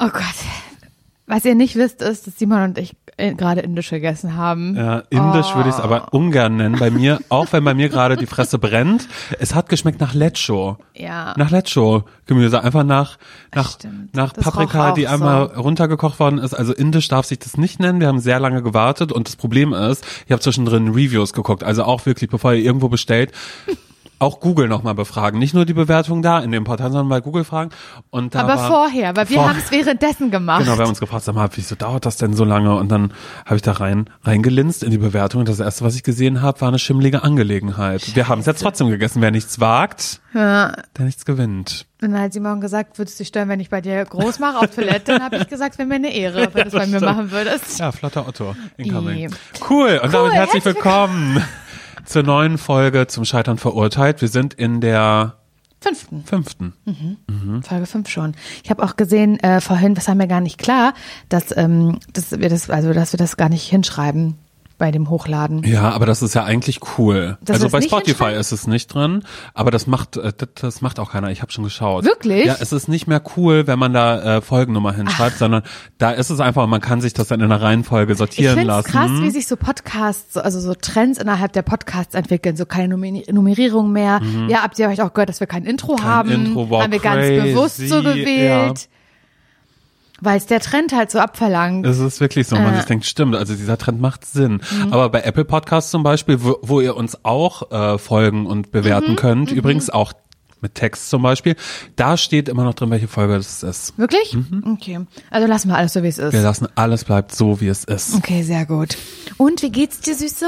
Oh Gott. Was ihr nicht wisst, ist, dass Simon und ich äh, gerade indisch gegessen haben. Ja, indisch Oh. würde ich es aber ungern nennen. Bei mir, auch wenn bei mir gerade die Fresse brennt, es hat geschmeckt nach Lecho. Ja. Nach Lecho Gemüse, einfach nach nach Stimmt. nach Das Paprika, die so. einmal runtergekocht worden ist. Also indisch darf sich das nicht nennen. Wir haben sehr lange gewartet und das Problem ist, ich habe zwischendrin Reviews geguckt, also auch wirklich, bevor ihr irgendwo bestellt. Auch Google nochmal befragen. Nicht nur die Bewertung da in dem Portal, sondern bei Google fragen. Und da Aber war, vorher, weil wir haben es währenddessen gemacht. Genau, wir haben uns gefragt, sag mal, wieso dauert das denn so lange? Und dann habe ich da rein reingelinst in die Bewertung. Und das erste, was ich gesehen habe, war eine schimmlige Angelegenheit. Wir haben es jetzt trotzdem gegessen. Wer nichts wagt, ja. der nichts gewinnt. Und dann hat Simon gesagt, würdest du dich stören, wenn ich bei dir groß mache auf Toilette? Dann habe ich gesagt, wäre mir eine Ehre, wenn du es bei mir machen würdest. Ja, flotter Otto. Incoming. Cool. Und damit herzlich herzlich willkommen zur neuen Folge zum Scheitern verurteilt. Wir sind in der Fünften. fünften. Folge 5 schon. Ich habe auch gesehen, äh, vorhin, was haben wir gar nicht klar, dass, ähm, dass wir das, also dass wir das gar nicht hinschreiben bei dem Hochladen. Ja, aber das ist ja eigentlich cool. Dass also bei Spotify ist es nicht drin, aber das macht äh, das, das macht auch keiner. Ich habe schon geschaut. Wirklich? Ja, es ist nicht mehr cool, wenn man da äh, Folgennummer hinschreibt, sondern da ist es einfach, man kann sich das dann in einer Reihenfolge Ich sortieren finde es lassen. krass, wie sich so Podcasts, so, also so Trends innerhalb der Podcasts entwickeln. So keine Nummer- Nummerierung mehr. Ja, habt ihr euch auch gehört, dass wir kein Intro haben? Intro, wow, haben wir ganz crazy, bewusst so gewählt. Weil es der Trend halt so abverlangt. Es ist wirklich so, man Äh. sich denkt, stimmt, also dieser Trend macht Sinn. Mhm. Aber bei Apple Podcasts zum Beispiel, wo, wo ihr uns auch äh, folgen und Mhm. bewerten könnt, übrigens auch mit Text zum Beispiel, da steht immer noch drin, welche Folge das ist. Wirklich? Okay. Also lassen wir alles so, wie es ist. Wir lassen alles bleibt so, wie es ist. Okay, sehr gut. Und wie geht's dir, Süße?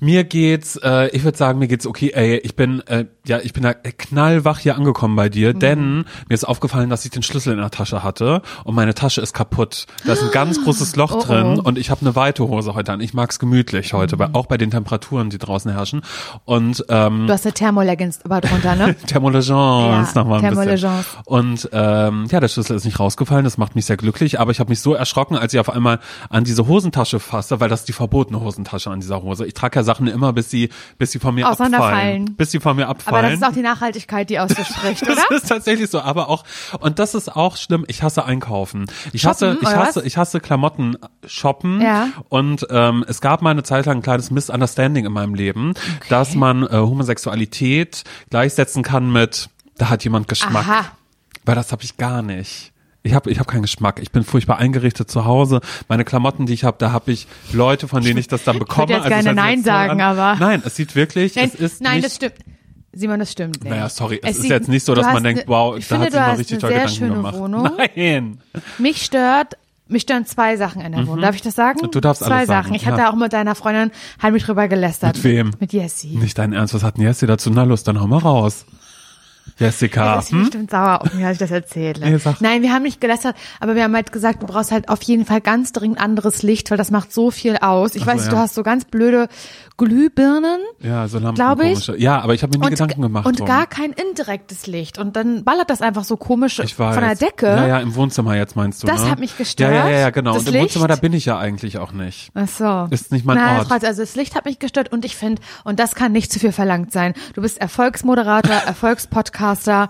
Mir geht's, äh, ich würde sagen, mir geht's okay. Ey, ich bin, äh, ja, ich bin da knallwach hier angekommen bei Mhm. dir, denn mir ist aufgefallen, dass ich den Schlüssel in der Tasche hatte und meine Tasche ist kaputt. Da ist ein ganz großes Loch Oh, drin oh. und ich habe eine weite Hose heute an. Ich mag's gemütlich heute, weil, auch bei den Temperaturen, die draußen herrschen. Und ähm, Du hast eine Thermoleggings aber drunter, ne? Thermolegence Ja, noch mal ein Thermolegence. bisschen. Und ähm, ja, der Schlüssel ist nicht rausgefallen, das macht mich sehr glücklich, aber ich habe mich so erschrocken, als ich auf einmal an diese Hosentasche fasste, weil das ist die verbotene Hosentasche an dieser Hose. Ich trage ja Sachen immer, bis sie bis sie von mir abfallen. Bis sie von mir abfallen. Aber das ist auch die Nachhaltigkeit, die aus dir spricht, oder? Das ist tatsächlich so, aber auch und das ist auch schlimm. Ich hasse Einkaufen. Ich hasse, Shoppen, ich oder hasse, was? ich hasse Klamotten shoppen. Ja. Und ähm, es gab mal eine Zeit lang ein kleines Misunderstanding in meinem Leben, dass man äh, Homosexualität gleichsetzen kann mit, da hat jemand Geschmack. Aha. Weil das habe ich gar nicht. Ich habe ich hab keinen Geschmack. Ich bin furchtbar eingerichtet zu Hause. Meine Klamotten, die ich habe, da habe ich Leute, von denen ich das dann bekomme. jetzt Also gerne es sich Nein sagen, an. aber- Nein, es sieht wirklich, Nein, es ist nein nicht, das stimmt. Simon, das stimmt nicht. naja, sorry, es, ist sieht- jetzt nicht so, dass man denkt, eine- wow, ich da finde, hat sich mal richtig toll Gedanken schöne gemacht. Wohnung. Nein. Mich stört, mich stören zwei Sachen in der Wohnung. Darf ich das sagen? Mhm. Du darfst zwei alles sagen, Sachen. Ich ja. hatte auch mit deiner Freundin heimlich drüber gelästert. Mit wem? Mit Jessie. Nicht dein Ernst, was hat denn Jessie dazu? Na los, dann hau mal raus. Jessica. Das ist Hm? bestimmt sauer auf mich, als ich das erzähle. Nee. Nein, wir haben nicht gelästert, aber wir haben halt gesagt, du brauchst halt auf jeden Fall ganz dringend anderes Licht, weil das macht so viel aus. Ich Ach so, weiß, nicht, ja. du hast so ganz blöde Glühbirnen Ja, so Lampen. Glaub ich. komische. Ja, aber ich habe mir nie Gedanken gemacht. und drum. gar kein indirektes Licht. Und dann ballert das einfach so komisch von der Decke. Ja, ja, im Wohnzimmer jetzt meinst du, Das ne? hat mich gestört, Ja, ja, ja, ja genau. das und im Licht. Wohnzimmer, da bin ich ja eigentlich auch nicht. Ach so. Ist nicht mein Nein, Ort. Das, also das Licht hat mich gestört und ich finde, und das kann nicht zu viel verlangt sein. Du bist Erfolgsmoderator, Erfolgspodcaster,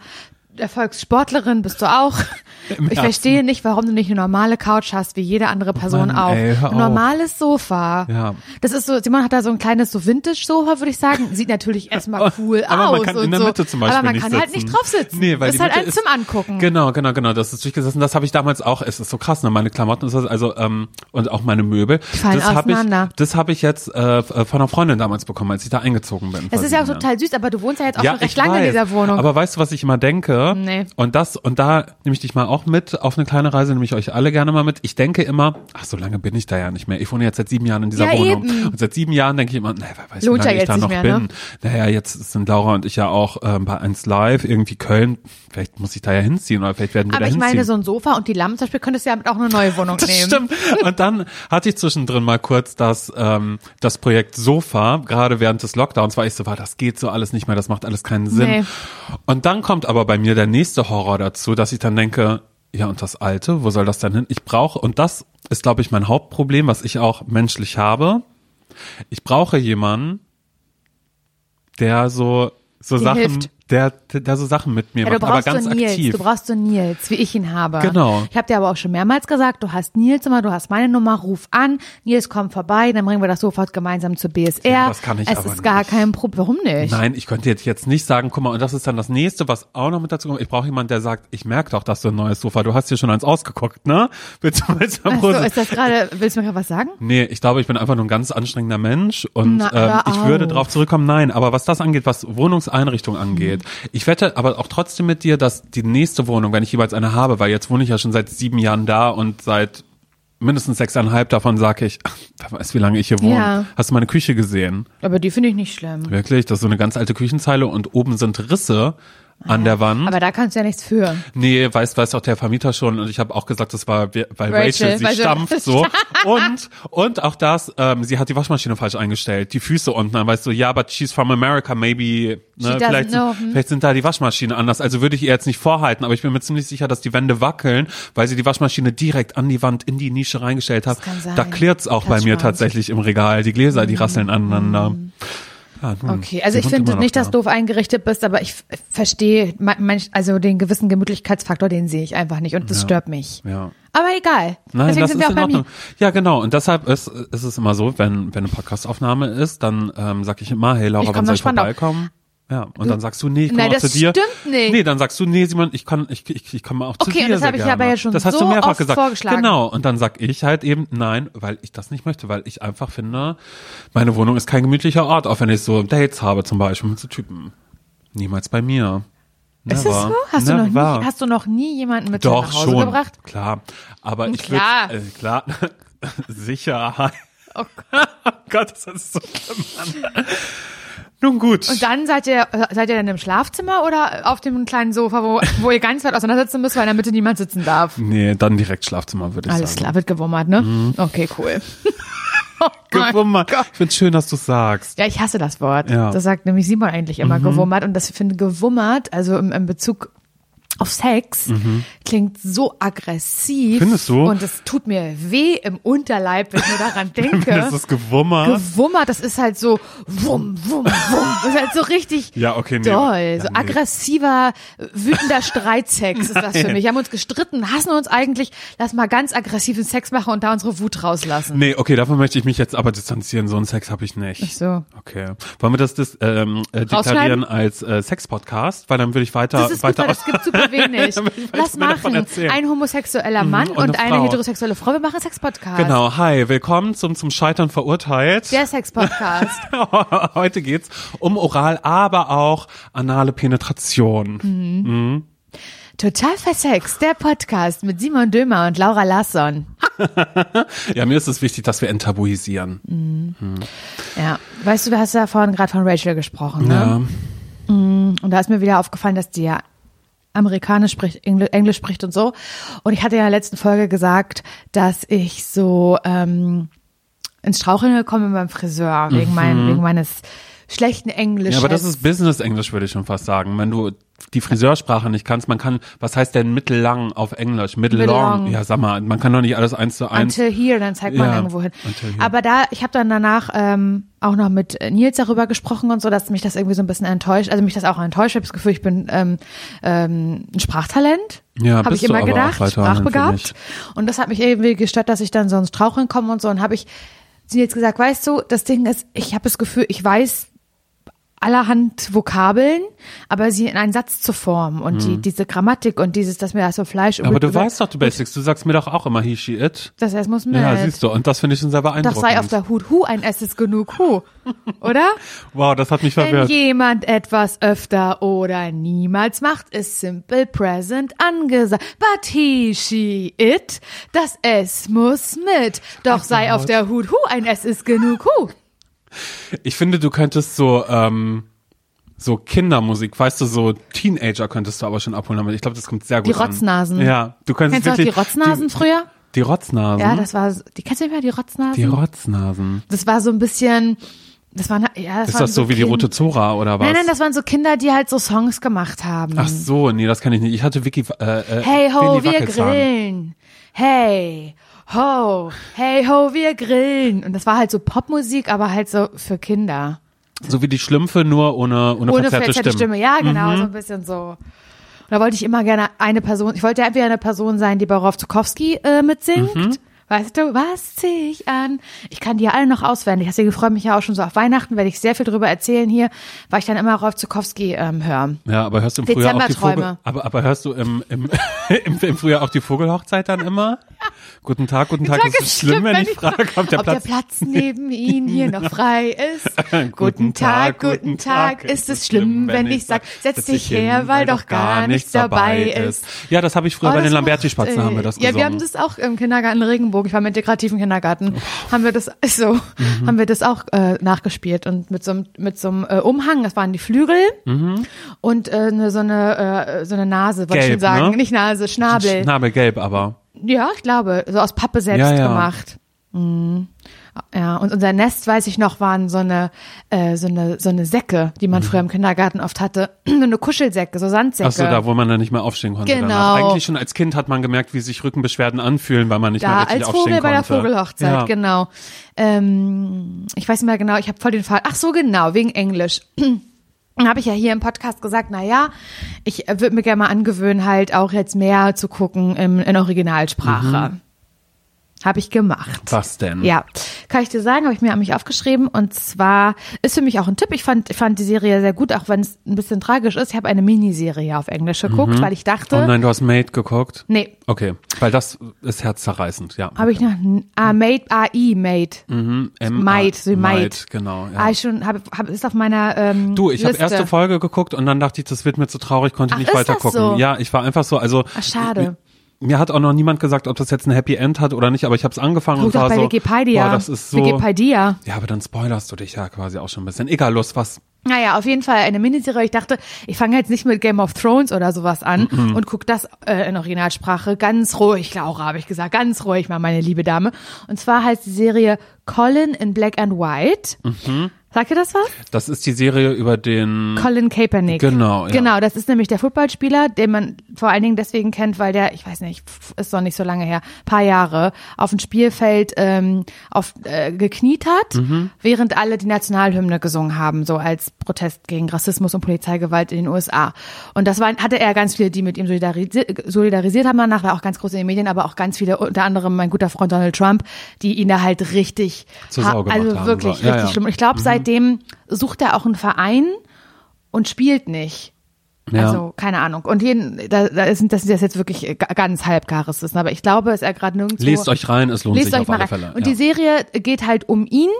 Erfolgssportlerin bist du auch. Im ich Herzen. verstehe nicht, warum du nicht eine normale Couch hast, wie jede andere Person Mann, auch. ey, ein auf. normales Sofa. Ja. Das ist so, Simon hat da so ein kleines so Vintage-Sofa, würde ich sagen. Sieht natürlich erstmal cool aber aus. man kann in der so. Mitte zum Beispiel Aber man kann sitzen. halt nicht drauf sitzen. Nee, weil ist die halt eins zum Angucken. Genau, genau, genau. Das ist durchgesessen. Das habe ich damals auch. Es ist so krass, ne? Meine Klamotten ist das, also ähm, und auch meine Möbel. fallen das habe ich, das habe ich jetzt äh, von einer Freundin damals bekommen, als ich da eingezogen bin. Das ist ja auch sieben total süß, aber du wohnst ja jetzt auch Jahren. schon recht lange in dieser Wohnung. Aber weißt du, was ich immer denke? Nee. Und das und da nehme ich dich mal auch mit auf eine kleine Reise, nehme ich euch alle gerne mal mit. Ich denke immer, ach, so lange bin ich da ja nicht mehr. Ich wohne jetzt seit sieben Jahren in dieser Ja, Wohnung. eben. Und seit sieben Jahren denke ich immer, naja, wer weiß, wie lange ich jetzt da noch mehr, bin. ne? Naja, jetzt sind Laura und ich ja auch ähm, bei 1 Live, irgendwie Köln. Vielleicht muss ich da ja hinziehen oder vielleicht werden wir aber da ich hinziehen. meine, so ein Sofa und die Lampen zum Beispiel könntest du ja auch eine neue Wohnung Das nehmen. stimmt. Und dann hatte ich zwischendrin mal kurz das, ähm, das Projekt Sofa, gerade während des Lockdowns, war ich so, war, das geht so alles nicht mehr, das macht alles keinen Sinn. Nee. Und dann kommt aber bei mir der nächste Horror dazu, dass ich dann denke, ja, und das Alte, wo soll das denn hin? Ich brauche, und das ist, glaube ich, mein Hauptproblem, was ich auch menschlich habe. Ich brauche jemanden, der so, so Dir Sachen, hilft der, der, so Sachen mit mir Ja, macht, aber ganz so Nils, aktiv. du brauchst so Nils, wie ich ihn habe. Genau. Ich habe dir aber auch schon mehrmals gesagt, du hast Nils Nummer, du hast meine Nummer, ruf an, Nils kommt vorbei, dann bringen wir das sofort gemeinsam zur BSR. Ja, das kann ich es aber ist gar nicht. kein Problem. Warum nicht? Nein, ich könnte jetzt, jetzt nicht sagen, guck mal, und das ist dann das nächste, was auch noch mit dazu kommt. Ich brauche jemanden, der sagt, ich merke doch, dass du ein neues Sofa, du hast dir schon eins ausgeguckt, ne? Willst du, willst du Ach so, ist das gerade, willst du mir gerade was sagen? Nee, ich glaube, ich bin einfach nur ein ganz anstrengender Mensch und Na, ähm, ich würde auf. darauf zurückkommen, nein, aber was das angeht, was Wohnungseinrichtung angeht, ich wette aber auch trotzdem mit dir, dass die nächste Wohnung, wenn ich jeweils eine habe, weil jetzt wohne ich ja schon seit sieben Jahren da und seit mindestens sechseinhalb davon sage ich, ach, wer weiß, wie lange ich hier wohne. Ja. Hast du meine Küche gesehen? Aber die finde ich nicht schlimm. Wirklich? Das ist so eine ganz alte Küchenzeile und oben sind Risse an der Wand. Aber da kannst du ja nichts für. Nee, weiß, weiß auch der Vermieter schon und ich habe auch gesagt, das war, weil Rachel, Rachel, sie sie- stampft so und und auch das, ähm, sie hat die Waschmaschine falsch eingestellt, die Füße unten, dann weißt du, ja, but she's from America, maybe, ne, vielleicht, know, sind, hm. vielleicht sind da die Waschmaschine anders, also würde ich ihr jetzt nicht vorhalten, aber ich bin mir ziemlich sicher, dass die Wände wackeln, weil sie die Waschmaschine direkt an die Wand in die Nische reingestellt hat. Da klirrt's auch bei That's mir right. tatsächlich im Regal, die Gläser, die rasseln aneinander. Ja, nun, Okay, also ich finde nicht, dass da. du doof eingerichtet bist, aber ich verstehe, also den gewissen Gemütlichkeitsfaktor, den sehe ich einfach nicht und das stört mich. Ja. Aber egal. Nein, Deswegen das sind ist wir auch in bei Ordnung. mir. Ja, genau. Und deshalb ist, ist es immer so, wenn, wenn eine Podcastaufnahme ist, dann ähm, sag ich immer, hey Laura, wann soll ich vorbeikommen? Ja, und dann sagst du, nee, ich komme Nein, auch das zu dir. stimmt nicht. Nee, dann sagst du, nee, Simon, ich kann, ich, ich, ich komme auch zu Okay, dir. und das habe ich aber ja schon Das hast so du mehrfach oft gesagt. vorgeschlagen. Genau. Und dann sag ich halt eben, nein, weil ich das nicht möchte, weil ich einfach finde, meine Wohnung ist kein gemütlicher Ort, auch wenn ich so Dates habe zum Beispiel mit so Typen. Niemals bei mir. Ist Never. es so? Hast du, noch nie, hast du noch nie jemanden mit Doch, nach Hause schon. gebracht? Klar. Aber ich würde, Klar. äh, klar, Sicherheit. Oh Oh Gott, das ist so schlimm. Nun gut. Und dann seid ihr, seid ihr dann im Schlafzimmer oder auf dem kleinen Sofa, wo, wo ihr ganz weit auseinander müsst, weil in der Mitte niemand sitzen darf? nee, dann direkt Schlafzimmer, würde ich Alles sagen. klar, wird gewummert, ne? Mhm. Okay, cool. oh Gewummert. Gott. Ich finde schön, dass du sagst. Ja, ich hasse das Wort. Ja. Mhm. Das sagt nämlich Simon eigentlich immer gewummert. Und das finde gewummert, also im, im Bezug auf Sex, klingt so aggressiv. Mhm. Findest du? Und es tut mir weh im Unterleib, wenn ich nur daran denke. Das ist gewummert. Gewummert, das ist halt so wum, wum, wum. Das ist halt so richtig Ja, okay, nee. doll. So nee. aggressiver, wütender Streitsex ist das für mich. Wir haben uns gestritten, hassen uns eigentlich. Lass mal ganz aggressiven Sex machen und da unsere Wut rauslassen. Nee, okay, davon möchte ich mich jetzt aber distanzieren. So einen Sex habe ich nicht. Ach so. Okay. Wollen wir das, das ähm, äh, deklarieren als äh, Sex-Podcast? Weil dann würde ich weiter, Das ist weiter super, das gibt super wenig. Lass davon machen. Ein homosexueller Mann und und, eine eine heterosexuelle Frau. Wir machen einen Sex-Podcast. Genau, hi, willkommen zum zum Scheitern verurteilt. Der Sex-Podcast. Heute geht's um Oral, aber auch anale Penetration. Mhm. Total versext. Der Podcast mit Simon Dömer und Laura Larsson. Ja, mir ist es wichtig, dass wir enttabuisieren. Ja. Weißt du, du hast ja vorhin gerade von Rachel gesprochen, ne? Ja. Und da ist mir wieder aufgefallen, dass die ja Amerikanisch spricht, Engl Englisch spricht und so. Und ich hatte ja in der letzten Folge gesagt, dass ich so ähm, ins Straucheln gekommen bin beim Friseur wegen, mein, wegen meines schlechten Englisch. Ja, aber das ist Business-Englisch, würde ich schon fast sagen. Wenn du die Friseursprache nicht kannst, man kann, was heißt denn mittellang auf Englisch? Middle-long. Ja, sag mal, man kann doch nicht alles eins zu eins. Until here, dann zeigt man Ja, irgendwo hin. Aber da, ich habe dann danach ähm, auch noch mit Nils darüber gesprochen und so, dass mich das irgendwie so ein bisschen enttäuscht, also mich das auch enttäuscht. Ich habe das Gefühl, ich bin ähm, ähm, ein Sprachtalent. Ja, habe ich immer gedacht, sprachbegabt. Und das hat mich irgendwie gestört, dass ich dann so ins Straucheln komme und so. Und habe ich sie jetzt gesagt, weißt du, das Ding ist, ich habe das Gefühl, ich weiß allerhand Vokabeln, aber sie in einen Satz zu formen und die, diese Grammatik und dieses, dass mir das so Fleisch Mhm. Aber du weißt doch, du Basics, du sagst mir doch auch immer he, she, it. das erst muss mit. Ja, siehst du, und das finde ich schon sehr Doch beeindruckend. sei auf der Hut, hu, ein S ist genug, hu. Oder? wow, das hat mich Wenn verwirrt. jemand etwas öfter oder niemals macht, ist simple present angesagt. But he, she, it, das S muss mit. Doch sei auf der Hut, hu, ein S ist genug, hu. Ich finde, du könntest so, ähm, so Kindermusik, weißt du, so Teenager könntest du aber schon abholen damit. Ich glaube, das kommt sehr gut Die Rotznasen. an. Ja, du könntest Kennst du noch die wirklich Rotznasen die, früher? Die Rotznasen. Ja, das war, die kennst du nicht mehr, die Rotznasen? die Rotznasen. das war so ein bisschen, das waren, ja, das Ist das so wie die rote Zora oder was? Nein, nein, das waren so Kinder, die halt so Songs gemacht haben. Ach so, nee, das kann ich nicht. Ich hatte Vicky äh, äh, Hey ho, Willy wir grillen. Hey ho, hey ho, wir grillen. Und das war halt so Popmusik, aber halt so für Kinder. So wie die Schlümpfe, nur ohne, ohne, ohne verzerrte verzerrte Stimme. Stimme. Ja, genau, so ein bisschen so. Und da wollte ich immer gerne eine Person, ich wollte entweder eine Person sein, die bei Rolf Zukowski äh, mitsingt. Mhm. Weißt du, was zieh ich an? Ich kann die ja alle noch auswendig. Deswegen freue mich ja auch schon so auf Weihnachten, werde ich sehr viel drüber erzählen hier, weil ich dann immer Rolf Zukowski ähm, höre. Ja, aber hörst du im Frühjahr auch die. Vogel, aber, aber hörst du im, im, im, im Frühjahr auch die Vogelhochzeit dann immer? Guten Tag, guten Tag. Tag ist es schlimm, wenn ich frage, ob der ob Platz der Platz neben Ihnen hier noch frei ist. guten Tag, guten Tag. Ist es schlimm, wenn ich sag, setz dich her, weil doch gar nichts dabei ist. Ja, das habe ich früher Oh, bei den Lamberti-Spatzen haben wir das Ja, gesungen. wir haben das auch im Kindergarten Regenbogen. Ich war im integrativen Kindergarten. Haben wir das so, Mhm. haben wir das auch äh, nachgespielt und mit so einem mit so einem äh, Umhang. Das waren die Flügel und äh, ne, so eine äh, so eine Nase, wollte ich Mhm. Gelb, schon sagen, ne? nicht Nase, Schnabel. Schnabelgelb, aber. Ja, ich glaube, so aus Pappe selbst Ja, ja. gemacht. Mhm. Ja, und unser Nest, weiß ich noch, waren so eine, äh, so eine, so eine Säcke, die Mhm. man früher im Kindergarten oft hatte. so eine Kuschelsäcke, so Sandsäcke. Ach so, da, wo man dann nicht mehr aufstehen konnte. Genau. Danach. Eigentlich schon als Kind hat man gemerkt, wie sich Rückenbeschwerden anfühlen, weil man nicht mehr da richtig als aufstehen Vogel bei der konnte. Vogelhochzeit, ja. genau. Ähm, ich weiß nicht mehr genau, ich habe voll den Fall. Ach so, genau, wegen Englisch. Habe ich ja hier im Podcast gesagt, na ja, ich würde mir gerne mal angewöhnen, halt auch jetzt mehr zu gucken im, in Originalsprache. Mhm. Habe ich gemacht. Was denn? Ja, kann ich dir sagen, habe ich mir an mich aufgeschrieben. Und zwar ist für mich auch ein Tipp. Ich fand, ich fand die Serie sehr gut, auch wenn es ein bisschen tragisch ist. Ich habe eine Miniserie auf Englisch geguckt, weil ich dachte, Oh nein, du hast Made geguckt? nee, Okay, weil das ist herzzerreißend, ja. habe ich noch, ah, Made, AI, Made. Mhm, M- Maid, so Maid. Genau. Ja. Ah, ich schon, hab, hab, ist auf meiner ähm, Du, ich habe erste Folge geguckt und dann dachte ich, das wird mir zu traurig, konnte Ach, nicht weiter gucken. so? Ja, ich war einfach so, also Ach, schade. Mir hat auch noch niemand gesagt, ob das jetzt ein Happy End hat oder nicht, aber ich habe es angefangen Guck und war bei so, Wikipedia. boah, das ist so. Wikipedia. Ja, aber dann spoilerst du dich ja quasi auch schon ein bisschen. Egal, los, was? Naja, auf jeden Fall eine Miniserie. Ich dachte, ich fange jetzt nicht mit Game of Thrones oder sowas an Mhm. und guck das äh, in Originalsprache. Ganz ruhig, Laura, habe ich gesagt. Ganz ruhig mal, meine liebe Dame. Und zwar heißt die Serie Colin in Black and White. Mhm. Sagt ihr das was? Das ist die Serie über den. Colin Kaepernick. Genau, ja. Genau, das ist nämlich der Footballspieler, den man vor allen Dingen deswegen kennt, weil der, ich weiß nicht, ist noch nicht so lange her, paar Jahre, auf dem Spielfeld ähm, auf, äh, gekniet hat, Mhm. während alle die Nationalhymne gesungen haben, so als Protest gegen Rassismus und Polizeigewalt in den USA. Und das war, hatte er ganz viele, die mit ihm solidarisiert, solidarisiert haben danach, war auch ganz groß in den Medien, aber auch ganz viele, unter anderem mein guter Freund Donald Trump, die ihn da halt richtig, also wirklich. Ja, richtig ja. schlimm. Und ich glaube, seitdem sucht er auch einen Verein und spielt nicht. Ja. Also, keine Ahnung. Und jeden, da, da ist, das ist jetzt wirklich äh, ga- ganz halbgares Wissen, aber ich glaube, es ist er gerade nirgendwo. Lest euch rein, es lohnt Lest sich euch auf mal alle rein. Fälle. Und ja. die Serie geht halt um ihn.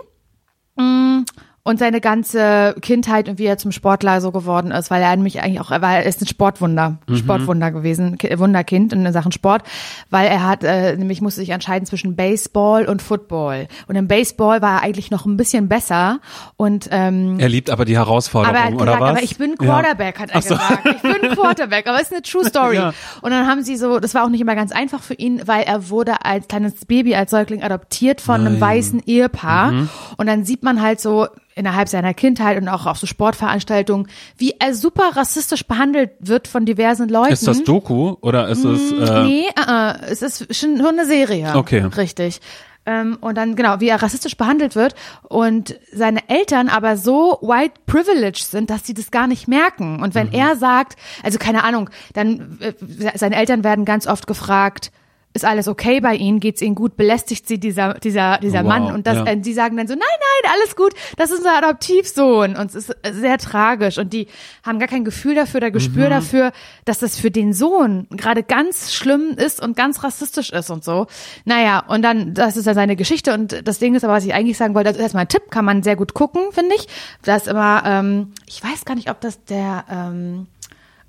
Und seine ganze Kindheit und wie er zum Sportler so geworden ist, weil er nämlich eigentlich auch, er war, er ist ein Sportwunder, Mhm. Sportwunder gewesen, Ki- Wunderkind in Sachen Sport, weil er hat, äh, nämlich musste sich entscheiden zwischen Baseball und Football. Und im Baseball war er eigentlich noch ein bisschen besser und ähm, er liebt aber die Herausforderung, aber er hat oder gesagt, was? aber ich bin Quarterback, hat er so. gesagt. Ich bin Quarterback, aber es ist eine True Story. Ja. Und dann haben sie so, das war auch nicht immer ganz einfach für ihn, weil er wurde als kleines Baby, als Säugling adoptiert von einem weißen Ehepaar. Mhm. Und dann sieht man halt so innerhalb seiner Kindheit und auch auf so Sportveranstaltungen, wie er super rassistisch behandelt wird von diversen Leuten. Ist das Doku oder ist es? Äh, Nee, äh, äh, es ist schon nur eine Serie. Okay. Richtig. Ähm, und dann, genau, wie er rassistisch behandelt wird und seine Eltern aber so white privileged sind, dass sie das gar nicht merken. Und Mhm. wenn er sagt, also keine Ahnung, dann, äh, seine Eltern werden ganz oft gefragt, ist alles okay bei ihnen? Geht's ihnen gut? Belästigt sie dieser, dieser, dieser Wow, Mann? Und das, ja. äh, die sagen dann so, nein, nein, alles gut, das ist unser Adoptivsohn. Und es ist sehr tragisch. Und die haben gar kein Gefühl dafür oder Gespür Mhm. dafür, dass das für den Sohn gerade ganz schlimm ist und ganz rassistisch ist und so. Naja, und dann, das ist ja seine Geschichte. Und das Ding ist aber, was ich eigentlich sagen wollte, das ist erstmal ein Tipp, kann man sehr gut gucken, finde ich. Das ist immer, ähm, ich weiß gar nicht, ob das der, ähm,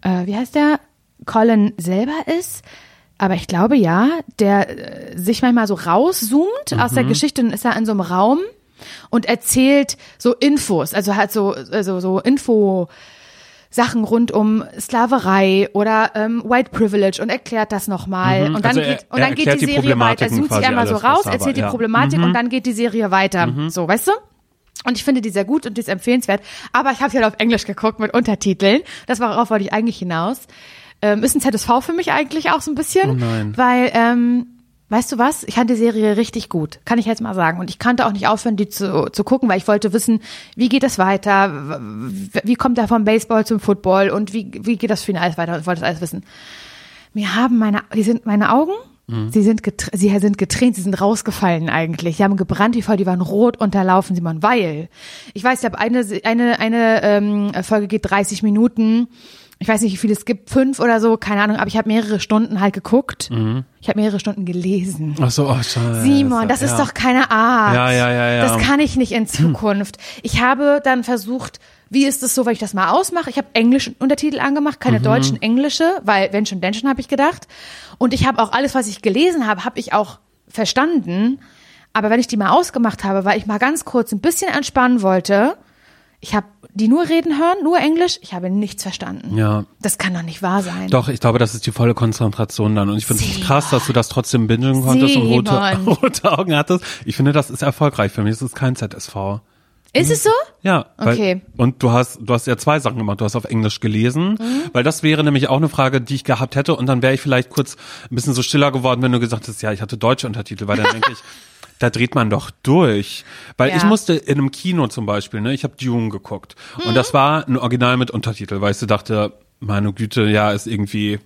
äh, wie heißt der? Colin selber ist. Aber ich glaube ja, der äh, sich manchmal so rauszoomt aus der Geschichte und ist er in so einem Raum und erzählt so Infos, also halt so, also so Info. Sachen rund um Sklaverei oder ähm, White Privilege und erklärt das nochmal. Und dann Also geht, und dann geht die die Serie weiter. Er zoomt sich einmal so raus, da war, erzählt die ja. Problematik und dann geht die Serie weiter. So, weißt du? Und ich finde die sehr gut und die ist empfehlenswert. Aber ich habe sie halt auf Englisch geguckt mit Untertiteln. Das worauf wollte ich eigentlich hinaus. Ähm, ist ein ZSV für mich eigentlich auch so ein bisschen. Oh nein. Weil ähm, weißt du was? Ich fand die Serie richtig gut, kann ich jetzt mal sagen. Und ich kannte auch nicht aufhören, die zu, zu gucken, weil ich wollte wissen, wie geht das weiter? Wie kommt er vom Baseball zum Football? Und wie, wie geht das Finale weiter? Ich wollte das alles wissen. Mir haben meine, die sind meine Augen, sie sind sie sind getränt, sie sind rausgefallen eigentlich. Sie haben gebrannt wie voll, die waren rot unterlaufen, Simon, weil ich weiß, ich habe eine eine eine ähm, Folge geht 30 Minuten. Ich weiß nicht, wie viel es gibt, fünf oder so, keine Ahnung, aber ich habe mehrere Stunden halt geguckt. Ich habe mehrere Stunden gelesen. Ach so, oh, scheiße. Simon, das ist ja. doch keine Art. Ja, ja, ja, ja. Das kann ich nicht in Zukunft. Ich habe dann versucht, wie ist es so, wenn ich das mal ausmache? Ich habe englischen Untertitel angemacht, Mhm. keine deutschen, englische, weil wenn schon, denn schon, habe ich gedacht. Und ich habe auch alles, was ich gelesen habe, habe ich auch verstanden. Aber wenn ich die mal ausgemacht habe, weil ich mal ganz kurz ein bisschen entspannen wollte, ich habe die nur reden hören, nur Englisch, ich habe nichts verstanden. Ja. Das kann doch nicht wahr sein. Doch, ich glaube, das ist die volle Konzentration dann. Und ich finde es Simon. krass, dass du das trotzdem bingen konntest und rote, Simon. rote Augen hattest. Ich finde, das ist erfolgreich für mich. Das ist kein ZSV. Ist es so? Ja. Weil, Okay. Und du hast, du hast ja zwei Sachen gemacht. Du hast auf Englisch gelesen, Mhm. weil das wäre nämlich auch eine Frage, die ich gehabt hätte. Und dann wäre ich vielleicht kurz ein bisschen so stiller geworden, wenn du gesagt hast, ja, ich hatte deutsche Untertitel, weil dann denke ich, da dreht man doch durch. Weil Ja. ich musste in einem Kino zum Beispiel, ne, ich habe Dune geguckt. Und Mhm. das war ein Original mit Untertitel, weil ich so dachte, meine Güte, ja, ist irgendwie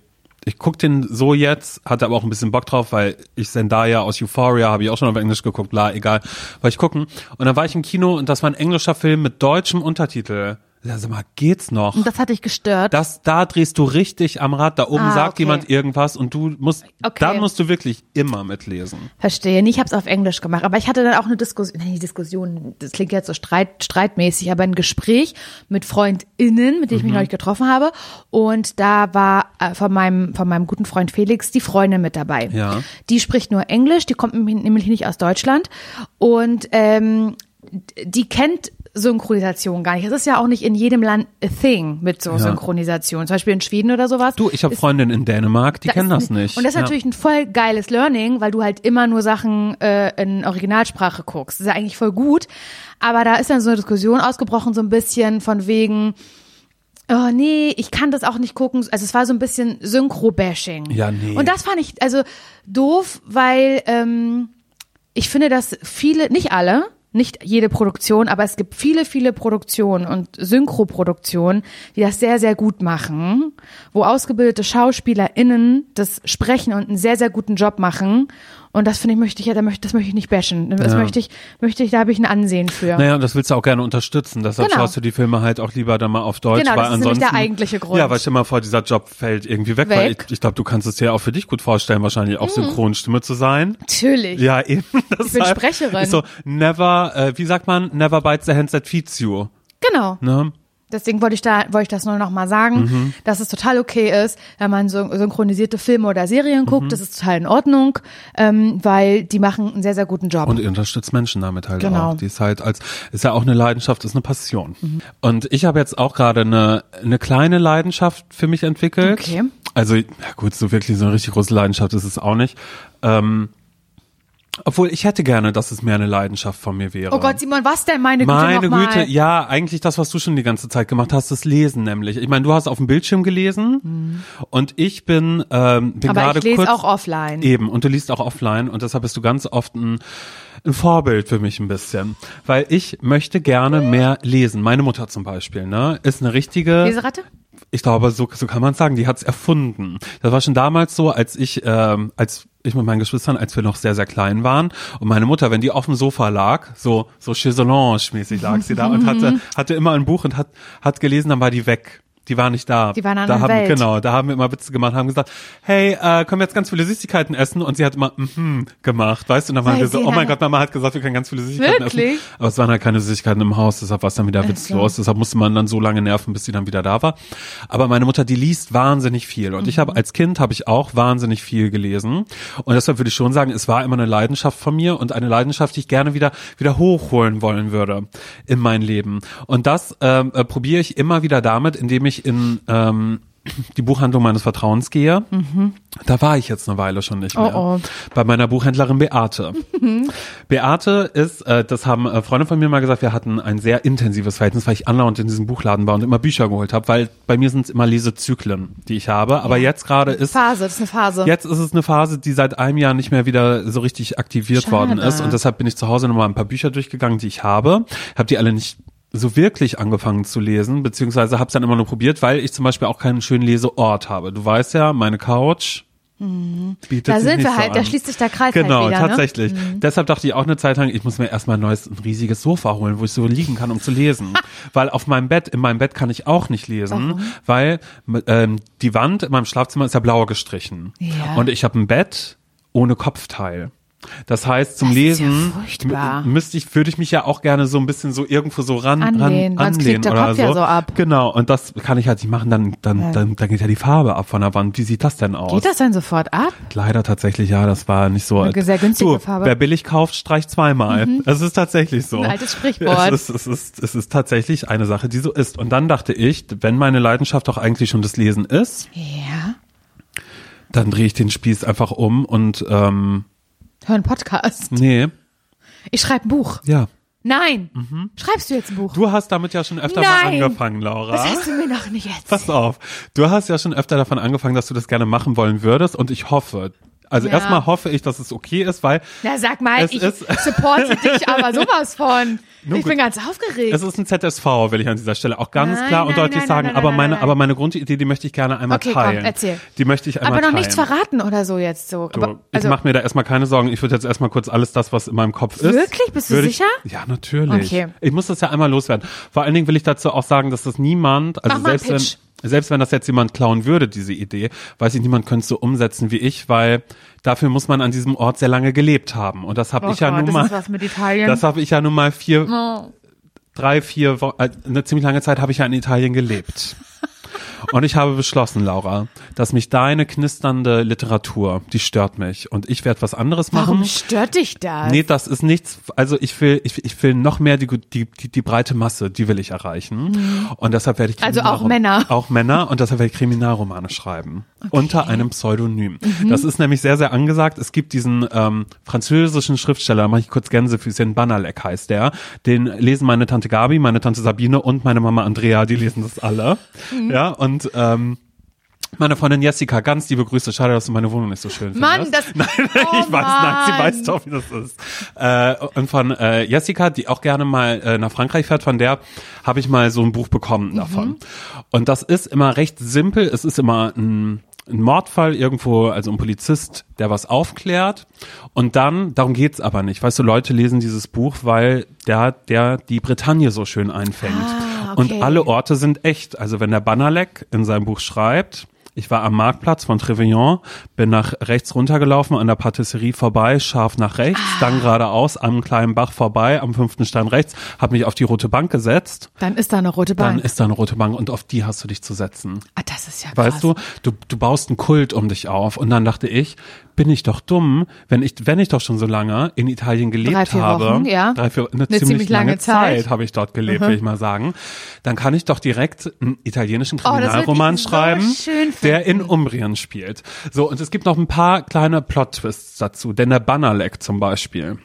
ich guck den so jetzt, hatte aber auch ein bisschen Bock drauf, weil ich Zendaya aus Euphoria habe ich auch schon auf Englisch geguckt, bla, egal, weil ich gucken. Und dann war ich im Kino und das war ein englischer Film mit deutschem Untertitel. Ja, sag mal, geht's noch? Und das hat dich gestört. Das, da drehst du richtig am Rad, da oben Ah, sagt okay. jemand irgendwas und du musst, Okay. dann musst du wirklich immer mitlesen. Verstehe. Nee, ich habe es auf Englisch gemacht, aber ich hatte dann auch eine Diskussion, nee, Diskussion, das klingt jetzt so streit, streitmäßig, aber ein Gespräch mit FreundInnen, mit denen ich mich neulich getroffen habe. Und da war äh, von meinem, von meinem guten Freund Felix die Freundin mit dabei. Ja. Die spricht nur Englisch, die kommt nämlich nicht aus Deutschland. Und ähm, die kennt Synchronisation gar nicht. Es ist ja auch nicht in jedem Land a thing mit so Synchronisation. Zum Beispiel in Schweden oder sowas. Du, ich habe Freundinnen in Dänemark, die Da kennen das nicht. Und das ist Ja. natürlich ein voll geiles Learning, weil du halt immer nur Sachen äh, in Originalsprache guckst. Das ist ja eigentlich voll gut. Aber da ist dann so eine Diskussion ausgebrochen, so ein bisschen von wegen, oh nee, ich kann das auch nicht gucken. Also es war so ein bisschen Synchro-Bashing. Ja, nee. Und das fand ich also doof, weil ähm, ich finde, dass viele, nicht alle, nicht jede Produktion, aber es gibt viele, viele Produktionen und Synchroproduktionen, die das sehr, sehr gut machen, wo ausgebildete SchauspielerInnen das sprechen und einen sehr, sehr guten Job machen. Und das finde ich, möchte ich ja, da möchte, das möchte ich nicht bashen. Das Ja. möchte ich, möchte ich, da habe ich ein Ansehen für. Naja, und das willst du auch gerne unterstützen. Deshalb Genau. schaust du die Filme halt auch lieber dann mal auf Deutsch. Genau, weil das ist nämlich ansonsten, der eigentliche Grund. Ja, weil stell mal vor, dieser Job fällt irgendwie weg. Weil Weg. ich, ich glaube, du kannst es dir auch für dich gut vorstellen, wahrscheinlich auch Synchronstimme zu sein. Natürlich. Ja, eben. Ich bin Sprecherin. Ist so, never, äh, wie sagt man, never bites the hand that feeds you. Genau. Ne? Deswegen wollte ich da, wollte ich das nur noch mal sagen, Mhm. dass es total okay ist, wenn man so synchronisierte Filme oder Serien guckt. Mhm. Das ist total in Ordnung, ähm, weil die machen einen sehr, sehr guten Job. Und ihr unterstützt Menschen damit halt Genau. auch. Die ist halt als, ist ja auch eine Leidenschaft, ist eine Passion. Und ich habe jetzt auch gerade eine, eine kleine Leidenschaft für mich entwickelt. Okay. Also, ja gut, so wirklich so eine richtig große Leidenschaft ist es auch nicht. Ähm, obwohl ich hätte gerne, dass es mehr eine Leidenschaft von mir wäre. oh Gott, Simon, was denn meine Güte Meine noch mal? Güte, ja, eigentlich das, was du schon die ganze Zeit gemacht hast, das Lesen nämlich. Ich meine, du hast auf dem Bildschirm gelesen und ich bin, ähm, bin Mhm. Aber gerade ich lese kurz auch offline. Eben, und du liest auch offline und deshalb bist du ganz oft ein, ein Vorbild für mich ein bisschen. Weil ich möchte gerne mehr lesen. Meine Mutter zum Beispiel, ne, ist eine richtige Leseratte? Ich glaube, so, so kann man sagen, die hat's erfunden. Das war schon damals so, als ich, ähm, als ich mit meinen Geschwistern, als wir noch sehr, sehr klein waren und meine Mutter, wenn die auf dem Sofa lag, so, so Chaiselange-mäßig lag sie da und hatte, hatte immer ein Buch und hat, hat gelesen, dann war die weg. Die war nicht da. Die war in einer da haben, Welt. Genau, da haben wir immer Witze gemacht, haben gesagt, hey, äh, können wir jetzt ganz viele Süßigkeiten essen? Und sie hat immer mhm gemacht, weißt du? Und dann waren wir so, oh mein Gott, Mama hat gesagt, wir können ganz viele Süßigkeiten Wirklich? essen. Aber es waren halt keine Süßigkeiten im Haus, deshalb war es dann wieder witzlos. Deshalb musste man dann so lange nerven, bis sie dann wieder da war. Aber meine Mutter, die liest wahnsinnig viel. Und ich Mhm. habe als Kind habe ich auch wahnsinnig viel gelesen. Und deshalb würde ich schon sagen, es war immer eine Leidenschaft von mir und eine Leidenschaft, die ich gerne wieder wieder hochholen wollen würde in mein Leben. Und das ähm, äh, probiere ich immer wieder damit, indem ich in ähm, die Buchhandlung meines Vertrauens gehe. Da war ich jetzt eine Weile schon nicht mehr. Oh, oh. Bei meiner Buchhändlerin Beate. Beate ist, äh, das haben äh, Freunde von mir mal gesagt, wir hatten ein sehr intensives Verhältnis, weil ich andauernd in diesem Buchladen war und immer Bücher geholt habe, weil bei mir sind es immer Lesezyklen, die ich habe. Aber jetzt gerade ist Phase, das ist eine Phase. Jetzt ist es eine Phase, die seit einem Jahr nicht mehr wieder so richtig aktiviert Schade. worden ist. Und deshalb bin ich zu Hause nochmal ein paar Bücher durchgegangen, die ich habe. Habe die alle nicht so wirklich angefangen zu lesen, beziehungsweise habe es dann immer nur probiert, weil ich zum Beispiel auch keinen schönen Leseort habe. Du weißt ja, meine Couch bietet Da sind nicht wir so halt, da an. schließt sich der Kreis Genau, halt wieder, tatsächlich. Ne? Deshalb dachte ich auch eine Zeit lang, ich muss mir erstmal ein neues, ein riesiges Sofa holen, wo ich so liegen kann, um zu lesen. weil auf meinem Bett, in meinem Bett kann ich auch nicht lesen, weil ähm, die Wand in meinem Schlafzimmer ist ja blau gestrichen. Ja. Und ich habe ein Bett ohne Kopfteil. Das heißt, zum Das ja Lesen m- müsste ich, würde ich mich ja auch gerne so ein bisschen so irgendwo so ran, Anlehnen, ran anlehnen der oder Kopf so. ja so ab. Genau, und das kann ich halt nicht machen, dann, dann, dann, dann geht ja die Farbe ab von der Wand. Wie sieht das denn aus? Geht das dann sofort ab? Leider tatsächlich, ja, das war nicht so. Eine sehr günstige du, Farbe. Wer billig kauft, streicht zweimal. Es ist tatsächlich so. Ein altes Sprichwort. Es ist, es, ist, es ist tatsächlich eine Sache, die so ist. Und dann dachte ich, wenn meine Leidenschaft doch eigentlich schon das Lesen ist, Ja. dann drehe ich den Spieß einfach um und ähm, Hör einen Podcast. nee, Ich schreibe ein Buch. ja. Nein. Schreibst du jetzt ein Buch? Mhm. Du hast damit ja schon öfter Nein. mal angefangen, Laura. Das hast du mir noch nicht erzählt. Pass auf. Du hast ja schon öfter davon angefangen, dass du das gerne machen wollen würdest und ich hoffe, also Ja. erstmal hoffe ich, dass es okay ist, weil Na, sag mal, Es ich ist- supporte dich aber sowas von. Nun ich gut. bin ganz aufgeregt. Es ist ein ZSV, will ich an dieser Stelle auch ganz Nein, klar und nein, deutlich nein, sagen. aber meine, aber meine Grundidee, die möchte ich gerne einmal Okay, komm, teilen. erzähl. Die möchte ich einmal aber noch teilen. nichts verraten oder so jetzt so. Du, aber, also, ich mache mir da erstmal keine Sorgen. Ich würde jetzt erstmal kurz alles das, was in meinem Kopf ist. Wirklich? Bist du ich, sicher? Ja, natürlich. Okay. Ich muss das ja einmal loswerden. Vor allen Dingen will ich dazu auch sagen, dass das niemand, also selbst wenn. Selbst wenn das jetzt jemand klauen würde, diese Idee, weiß ich, niemand könnte es so umsetzen wie ich, weil dafür muss man an diesem Ort sehr lange gelebt haben. Und das habe oh ich ja Gott, nun das mal. Das habe ich ja nun mal vier, oh. drei, vier Wochen, äh, eine ziemlich lange Zeit habe ich ja in Italien gelebt. Und ich habe beschlossen, Laura, dass mich deine knisternde Literatur, die stört mich. Und ich werde was anderes machen. Warum stört dich das? Nee, das ist nichts, also ich will, ich, ich will noch mehr die, die, die, die breite Masse, die will ich erreichen. Und deshalb werde ich Mhm. Also auch Männer. Auch Männer und deshalb werde ich Kriminalromane schreiben. Unter einem Pseudonym. Mhm. Das ist nämlich sehr, sehr angesagt. Es gibt diesen ähm, französischen Schriftsteller, mache ich kurz Gänsefüßchen, Banalek heißt der. Den lesen meine Tante Gabi, meine Tante Sabine und meine Mama Andrea, die lesen das alle. Mhm. Ja, und ähm, meine Freundin Jessica, ganz liebe Grüße. Schade, dass du meine Wohnung nicht so schön findest. Mann, das. Nein, Oh ich weiß, nein, sie weiß doch, wie das ist. Äh, und von äh, Jessica, die auch gerne mal äh, nach Frankreich fährt, von der habe ich mal so ein Buch Mhm. bekommen davon. Und das ist immer recht simpel. Es ist immer ein, ein Mordfall irgendwo, also ein Polizist, der was aufklärt. Und dann, darum geht's aber nicht. Weißt du, Leute lesen dieses Buch, weil der, der die Bretagne so schön einfängt. Ah, okay. Und alle Orte sind echt. Also wenn der Banalek in seinem Buch schreibt, ich war am Marktplatz von Trevillon, bin nach rechts runtergelaufen, an der Patisserie vorbei, scharf nach rechts, Ah. dann geradeaus am kleinen Bach vorbei, am fünften Stein rechts, habe mich auf die rote Bank gesetzt. Dann ist da eine rote Dann Bank. ist da eine rote Bank und auf die hast du dich zu setzen. ah, das ist ja krass. Weißt du, du, du baust einen Kult um dich auf. Und dann dachte ich, bin ich doch dumm, wenn ich, wenn ich doch schon so lange in Italien gelebt Drei, vier habe. Wochen, ja. Drei, vier, eine, Eine ziemlich, ziemlich lange lange Zeit, Zeit. habe ich dort gelebt, will ich mal sagen. Dann kann ich doch direkt einen italienischen Oh, Kriminalroman so schreiben, schön der in. Umbrien spielt. So, und es gibt noch ein paar kleine Plot-Twists dazu. Denn der Banalek zum Beispiel,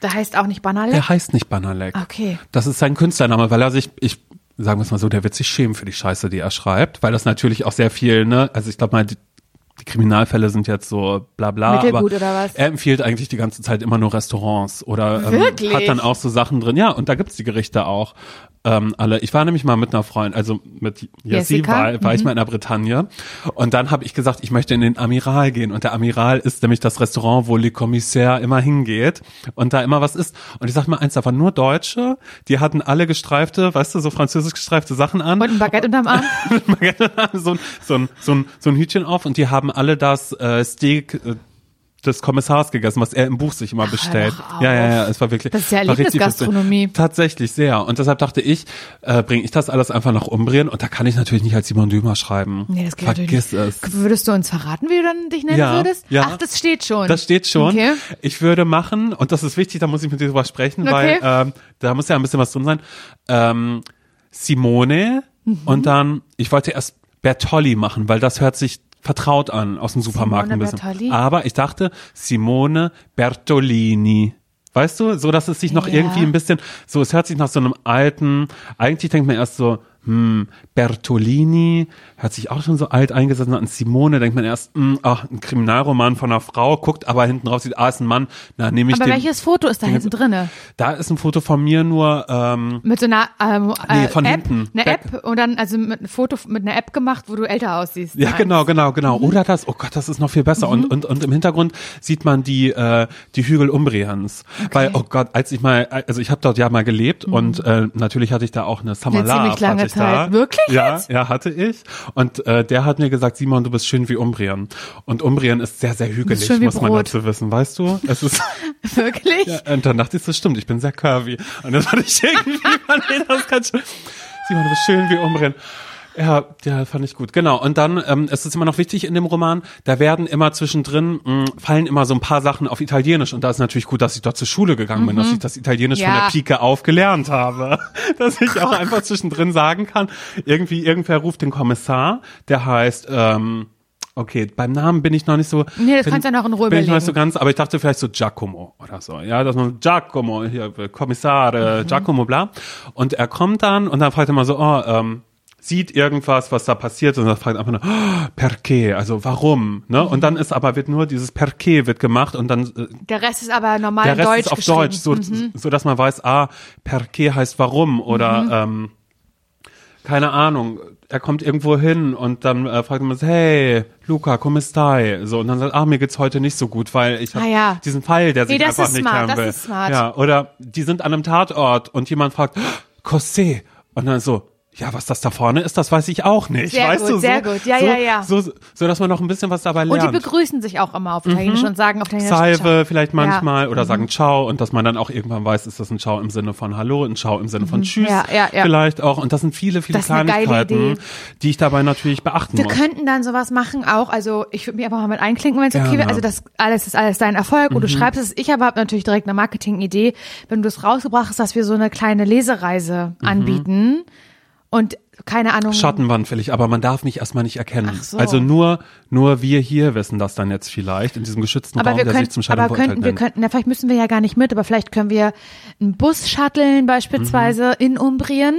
Da heißt auch nicht Banale. der heißt nicht Banalek. Okay. Das ist sein Künstlername, weil er sich, ich sagen wir es mal so, der wird sich schämen für die Scheiße, die er schreibt, weil das natürlich auch sehr viel, ne, also ich glaube mal, die, Kriminalfälle sind jetzt so bla bla. Mittelgut aber oder was? Er empfiehlt eigentlich die ganze Zeit immer nur Restaurants oder ähm, hat dann auch so Sachen drin. Ja, und da gibt's die Gerichte auch. Ähm, alle. Ich war nämlich mal mit einer Freundin, also mit Jessie Jessica? war, war ich mal in der Bretagne und dann habe ich gesagt, ich möchte in den Amiral gehen und der Amiral ist nämlich das Restaurant, wo Le Commissaire immer hingeht und da immer was ist. Und ich sag mal eins, da waren nur Deutsche, die hatten alle gestreifte, weißt du, so französisch gestreifte Sachen an Und ein Baguette unterm Arm. mit Margarine haben so ein, so ein, so ein, so ein Hütchen auf und die haben alle das äh, Steak äh, des Kommissars gegessen, was er im Buch sich immer bestellt. doch auf. Ja, ja, ja, es war wirklich. Das ist ja lustig. Tatsächlich sehr. Und deshalb dachte ich, äh, bringe ich das alles einfach nach Umbrien und da kann ich natürlich nicht als Simon Dümer schreiben. Nee, das geht Vergiss natürlich es. nicht. Würdest du uns verraten, wie du dann dich nennen Ja, würdest? ja. Ach, das steht schon. Das steht schon. Okay. Ich würde machen, und das ist wichtig, da muss ich mit dir drüber sprechen, Okay. weil ähm, da muss ja ein bisschen was drin sein. Ähm, Simone Mhm. und dann, ich wollte erst Bertolli machen, weil das hört sich vertraut an aus dem Supermarkt ein bisschen. Bertolli? Aber ich dachte Simone Bertolini. Weißt du, so dass es sich noch Ja. irgendwie ein bisschen, so es hört sich nach so einem alten, eigentlich denkt man erst so, hm, Bertolini, hört sich auch schon so alt eingesetzt an Simone, denkt man erst, hm, ach, ein Kriminalroman von einer Frau, guckt aber hinten drauf, sieht, ah, ist ein Mann, na, nehme ich Aber den. welches Foto ist da hinten drinne? Da ist ein Foto von mir nur, ähm, Mit so einer ähm, Nee, äh, von App, hinten. eine Back. App und dann also mit einem Foto mit einer App gemacht, wo du älter aussiehst. Ja, Nein. genau, genau, genau. Oder das, oh Gott, das ist noch viel besser. Und, und, und im Hintergrund sieht man die, äh, die Hügel Umbrians. Weil, oh Gott, als ich mal, also ich habe dort ja mal gelebt und äh, natürlich hatte ich da auch eine Summer Eine Love. ziemlich lange ich Da. Wirklich Ja, ja, hatte ich. Und äh, der hat mir gesagt, Simon, du bist schön wie Umbrien. Und Umbrien ist sehr, sehr hügelig, muss man dazu wissen, weißt du? Es ist, Wirklich? ja, und dann dachte ich, das stimmt, ich bin sehr curvy. Und dann fand ich irgendwie, man, nee, das kann schon, Simon, du bist schön wie Umbrien. Ja, ja, fand ich gut. Genau. Und dann ähm, es ist immer noch wichtig in dem Roman, da werden immer zwischendrin, mh, fallen immer so ein paar Sachen auf Italienisch. Und da ist natürlich gut, dass ich dort zur Schule gegangen bin, dass ich das Italienisch von Ja. der Pike auf gelernt habe. Dass ich auch einfach zwischendrin sagen kann, irgendwie, irgendwer ruft den Kommissar, der heißt, ähm, okay, beim Namen bin ich noch nicht so. Nee, das bin, kannst du ja noch in Ruhe Bin ich noch nicht so ganz, aber ich dachte vielleicht so Giacomo oder so. Ja, dass man Giacomo, hier, Kommissar, Mhm. Giacomo, bla. Und er kommt dann und dann fragt er mal so, oh, ähm, sieht irgendwas, was da passiert und dann fragt einfach nur, oh, perché, also warum, ne? Mhm. Und dann ist aber wird nur dieses perché wird gemacht und dann äh, Der Rest ist aber normal der Rest Deutsch ist auf. Deutsch, so, Mhm. so dass man weiß, ah, perché heißt warum oder ähm, keine Ahnung, er kommt irgendwo hin und dann äh, fragt man hey, Luca, come stai? So, und dann sagt, ah, mir geht's heute nicht so gut, weil ich habe Ah, ja. diesen Fall, der sich Nee, einfach ist nicht smart, das will. Ja, oder die sind an einem Tatort und jemand fragt, Cosé? Und dann so, ja, was das da vorne ist, das weiß ich auch nicht. Sehr weißt gut, du, so, sehr gut. Ja, so, ja, ja. So, so, dass man noch ein bisschen was dabei Und lernt. die begrüßen sich auch immer auf Italienisch und sagen auf Italienisch Salve vielleicht manchmal Ja. oder sagen Ciao und dass man dann auch irgendwann weiß, ist das ein Ciao im Sinne von Hallo, ein Ciao im Sinne von Tschüss Mhm. Ja, ja, ja. vielleicht auch und das sind viele, viele Das Kleinigkeiten, die ich dabei natürlich beachten Wir muss. könnten dann sowas machen auch, also ich würde mich einfach mal mit einklinken, wenn es okay. Mhm. wäre. Also das alles ist alles dein Erfolg und du schreibst es. Ich aber habe natürlich direkt eine Marketing-Idee, wenn du es rausgebracht hast, dass wir so eine kleine Lesereise Mhm. anbieten und keine Ahnung. Schattenwand will ich, aber man darf mich erstmal nicht erkennen. Ach so. Also nur, nur wir hier wissen das dann jetzt vielleicht in diesem geschützten aber Raum, wir der sich zum Shadow aber könnten, wir könnten, ja, vielleicht müssen wir ja gar nicht mit, aber vielleicht können wir einen Bus shutteln beispielsweise Mhm. in Umbrien.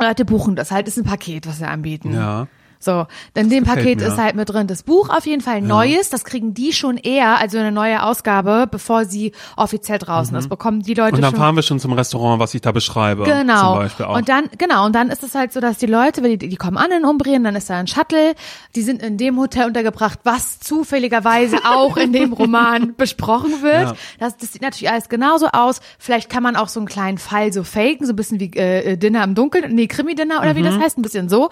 Leute buchen das halt, ist ein Paket, was wir anbieten. Ja. So, in dem Paket mir. ist halt mit drin das Buch auf jeden Fall neues, das kriegen die schon eher, also eine neue Ausgabe, bevor sie offiziell draußen ist, bekommen die Leute Mhm. Und dann schon. fahren wir schon zum Restaurant, was ich da beschreibe. Genau. Zum Beispiel auch. Und dann, genau, und dann ist es halt so, dass die Leute, wenn die, die kommen an in Umbrien, dann ist da ein Shuttle, die sind in dem Hotel untergebracht, was zufälligerweise auch in dem Roman besprochen wird. Ja. Das, das sieht natürlich alles genauso aus. Vielleicht kann man auch so einen kleinen Fall so faken, so ein bisschen wie äh, Dinner im Dunkeln, nee, Krimi-Dinner oder wie Mhm. das heißt, ein bisschen so.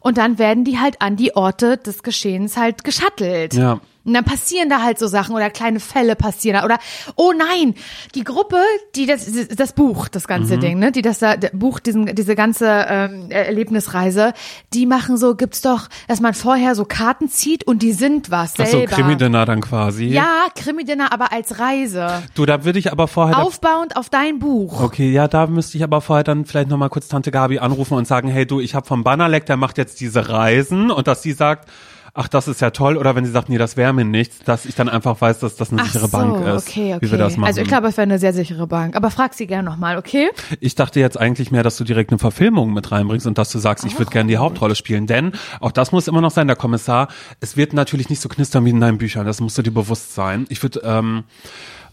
Und dann werden die halt an die Orte des Geschehens halt geschattelt. Ja. Und dann passieren da halt so Sachen oder kleine Fälle passieren da. oder oh nein, die Gruppe, die das das Buch, das Mhm. ganze Ding, ne, die das da der Buch diesen diese ganze ähm, Erlebnisreise, die machen so gibt's doch, dass man vorher so Karten zieht und die sind was Ach so, selber. Krimi-Dinner dann quasi. ja, Krimi-Dinner, aber als Reise. Du, da würde ich aber vorher Aufbauend auf dein Buch. Okay, ja, da müsste ich aber vorher dann vielleicht nochmal kurz Tante Gabi anrufen und sagen, hey du, ich habe vom Bannerleck, der macht jetzt diese Reisen und dass sie sagt, ach, das ist ja toll, oder wenn sie sagt, nee, das wäre mir nichts, dass ich dann einfach weiß, dass das eine Ach sichere so, Bank ist, okay, okay. wie wir das machen. Also ich glaube, es wäre eine sehr sichere Bank. Aber frag sie gerne nochmal, okay? Ich dachte jetzt eigentlich mehr, dass du direkt eine Verfilmung mit reinbringst und dass du sagst, ich würde gerne die Hauptrolle spielen. Denn auch das muss immer noch sein, der Kommissar. Es wird natürlich nicht so knistern wie in deinen Büchern. Das musst du dir bewusst sein. Ich würde, ähm,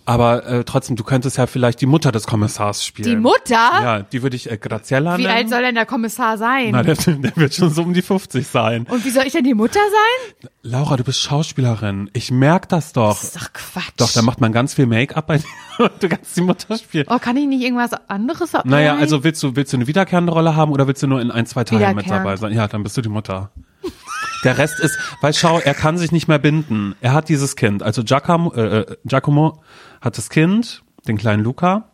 aber äh, trotzdem, du könntest ja vielleicht die Mutter des Kommissars spielen. Die Mutter? Ja, die würde ich äh, Graziella Wie nennen. alt soll denn der Kommissar sein? Na, der, der wird schon so um die 50 sein. Und wie soll ich denn die Mutter sein? Laura, du bist Schauspielerin. Ich merk das doch. Das ist doch Quatsch. Doch, da macht man ganz viel Make-up bei dir. Du kannst die Mutter spielen. Oh, kann ich nicht irgendwas anderes ab- Naja, also willst du, willst du eine wiederkehrende Rolle haben oder willst du nur in ein, zwei Teilen mit dabei sein? Ja, dann bist du die Mutter. Der Rest ist, weil schau, er kann sich nicht mehr binden. Er hat dieses Kind. Also Giacomo, äh, äh, Giacomo hat das Kind, den kleinen Luca.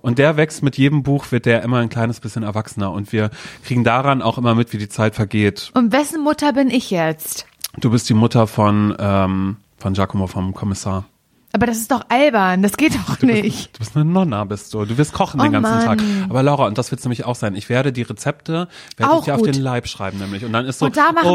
Und der wächst mit jedem Buch, wird der immer ein kleines bisschen erwachsener. Und wir kriegen daran auch immer mit, wie die Zeit vergeht. Und wessen Mutter bin ich jetzt? Du bist die Mutter von, ähm, von Giacomo, vom Kommissar. Aber das ist doch albern, das geht doch Du nicht. bist, du bist eine Nonna, bist du. Du wirst kochen den Oh ganzen Mann. Tag. Aber Laura, und das wird nämlich auch sein. Ich werde die Rezepte, werde Auch ich dir auf den Leib schreiben nämlich. Und dann ist so, oh,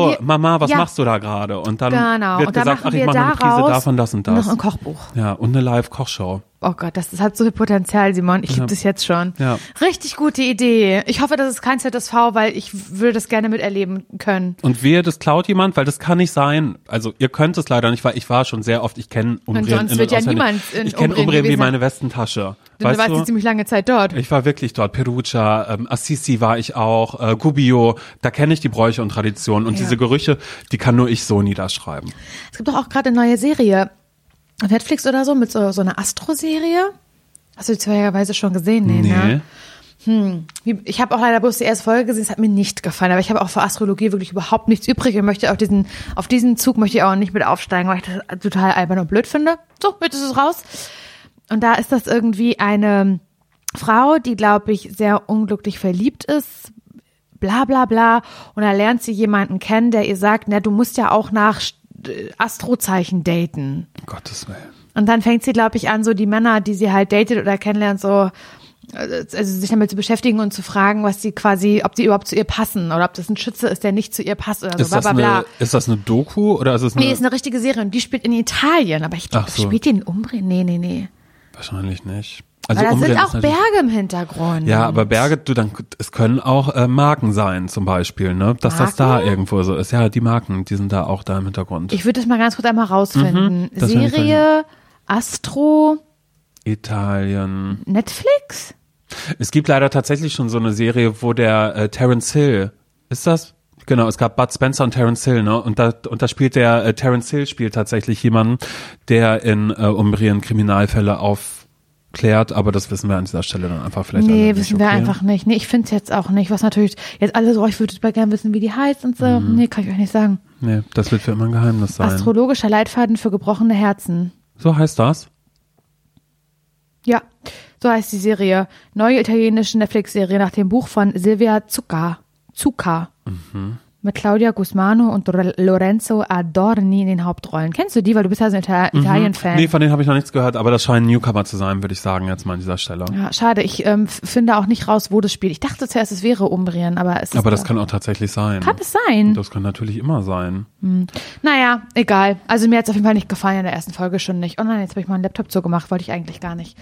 wir- Mama, was Ja. machst du da gerade? Und dann Genau. wird Und dann gesagt, ach, ich mache eine Prise davon, das und das. noch ein Kochbuch. Ja, und eine Live-Kochshow. Oh Gott, das, das hat so viel Potenzial, Simon. Ich liebe das jetzt schon. Ja. Richtig gute Idee. Ich hoffe, das ist kein ZSV, weil ich würde das gerne miterleben können. Und wehe, das klaut jemand, weil das kann nicht sein. Also ihr könnt es leider nicht, weil ich war schon sehr oft, ich kenne Umbrien sonst in- wird ja niemand in Ich kenne Umbrien Umbrien wie meine Westentasche. Du Weißt warst du? jetzt ziemlich lange Zeit dort. Ich war wirklich dort. Perugia, ähm, Assisi war ich auch, äh, Gubbio. Da kenne ich die Bräuche und Traditionen. Und Ja. diese Gerüche, die kann nur ich so niederschreiben. Es gibt doch auch gerade eine neue Serie Netflix oder so mit so, so einer Astro-Serie. Hast du die zufälligerweise schon gesehen? Nee, ne? Wie- Ich habe auch leider bloß die erste Folge gesehen, es hat mir nicht gefallen, aber ich habe auch für Astrologie wirklich überhaupt nichts übrig und möchte auf diesen, auf diesen Zug möchte ich auch nicht mit aufsteigen, weil ich das total albern und blöd finde. So, jetzt ist es raus. Und da ist das irgendwie eine Frau, die, glaube ich, sehr unglücklich verliebt ist, bla bla bla. Und da lernt sie jemanden kennen, der ihr sagt, na, du musst ja auch nach Astrozeichen daten. Um Gottes Willen. Und dann fängt sie, glaube ich, an, so die Männer, die sie halt datet oder kennenlernt, so also sich damit zu beschäftigen und zu fragen, was sie quasi, ob die überhaupt zu ihr passen oder ob das ein Schütze ist, der nicht zu ihr passt oder so, Ist bla das, bla bla. eine, ist das eine Doku oder ist es eine? Nee, ist eine richtige Serie und die spielt in Italien, aber ich glaube, so. spielt die in Umbrien? Nee, nee, nee. Wahrscheinlich nicht. Also Weil da Umbrien sind auch Berge im Hintergrund. Ja, aber Berge, du dann, es können auch äh, Marken sein, zum Beispiel, ne? Dass das da Marken? irgendwo so ist. Ja, die Marken, die sind da auch da im Hintergrund. Ich würde das mal ganz kurz einmal rausfinden. Mhm, das Serie, Astro, Italien. Netflix? Es gibt leider tatsächlich schon so eine Serie, wo der äh, Terence Hill, ist das? Genau, es gab Bud Spencer und Terence Hill, ne? Und da, und da spielt der äh, Terence Hill spielt tatsächlich jemanden, der in äh, Umbrien Kriminalfälle aufklärt, aber das wissen wir an dieser Stelle dann einfach vielleicht Nee, nicht, wissen wir okay? einfach nicht. Nee, ich finde es jetzt auch nicht. Was natürlich jetzt alle so, oh, ich würde super gerne wissen, wie die heißt und so. Mhm. Nee, kann ich euch nicht sagen. Nee, das wird für immer ein Geheimnis sein. Astrologischer Leitfaden für gebrochene Herzen. so heißt das? Ja, so heißt die Serie. Neue italienische Netflix-Serie nach dem Buch von Silvia Zucca. Zucca. Mhm. Mit Claudia Gusmano und Re- Lorenzo Adorni in den Hauptrollen. Kennst du die? Weil du bist ja so ein Ita Italien-Fan. Mhm. Nee, von denen habe ich noch nichts gehört, aber das scheinen Newcomer zu sein, würde ich sagen, jetzt mal an dieser Stelle. ja, schade. Ich ähm, finde auch nicht raus, wo das spielt. Ich dachte zuerst, es wäre Umbrien, aber es ist Aber das kann auch tatsächlich sein. kann es sein. Das kann natürlich immer sein. Naja, egal. Also mir hat es auf jeden Fall nicht gefallen in der ersten Folge schon nicht. Oh nein, jetzt habe ich meinen Laptop zugemacht, wollte ich eigentlich gar nicht.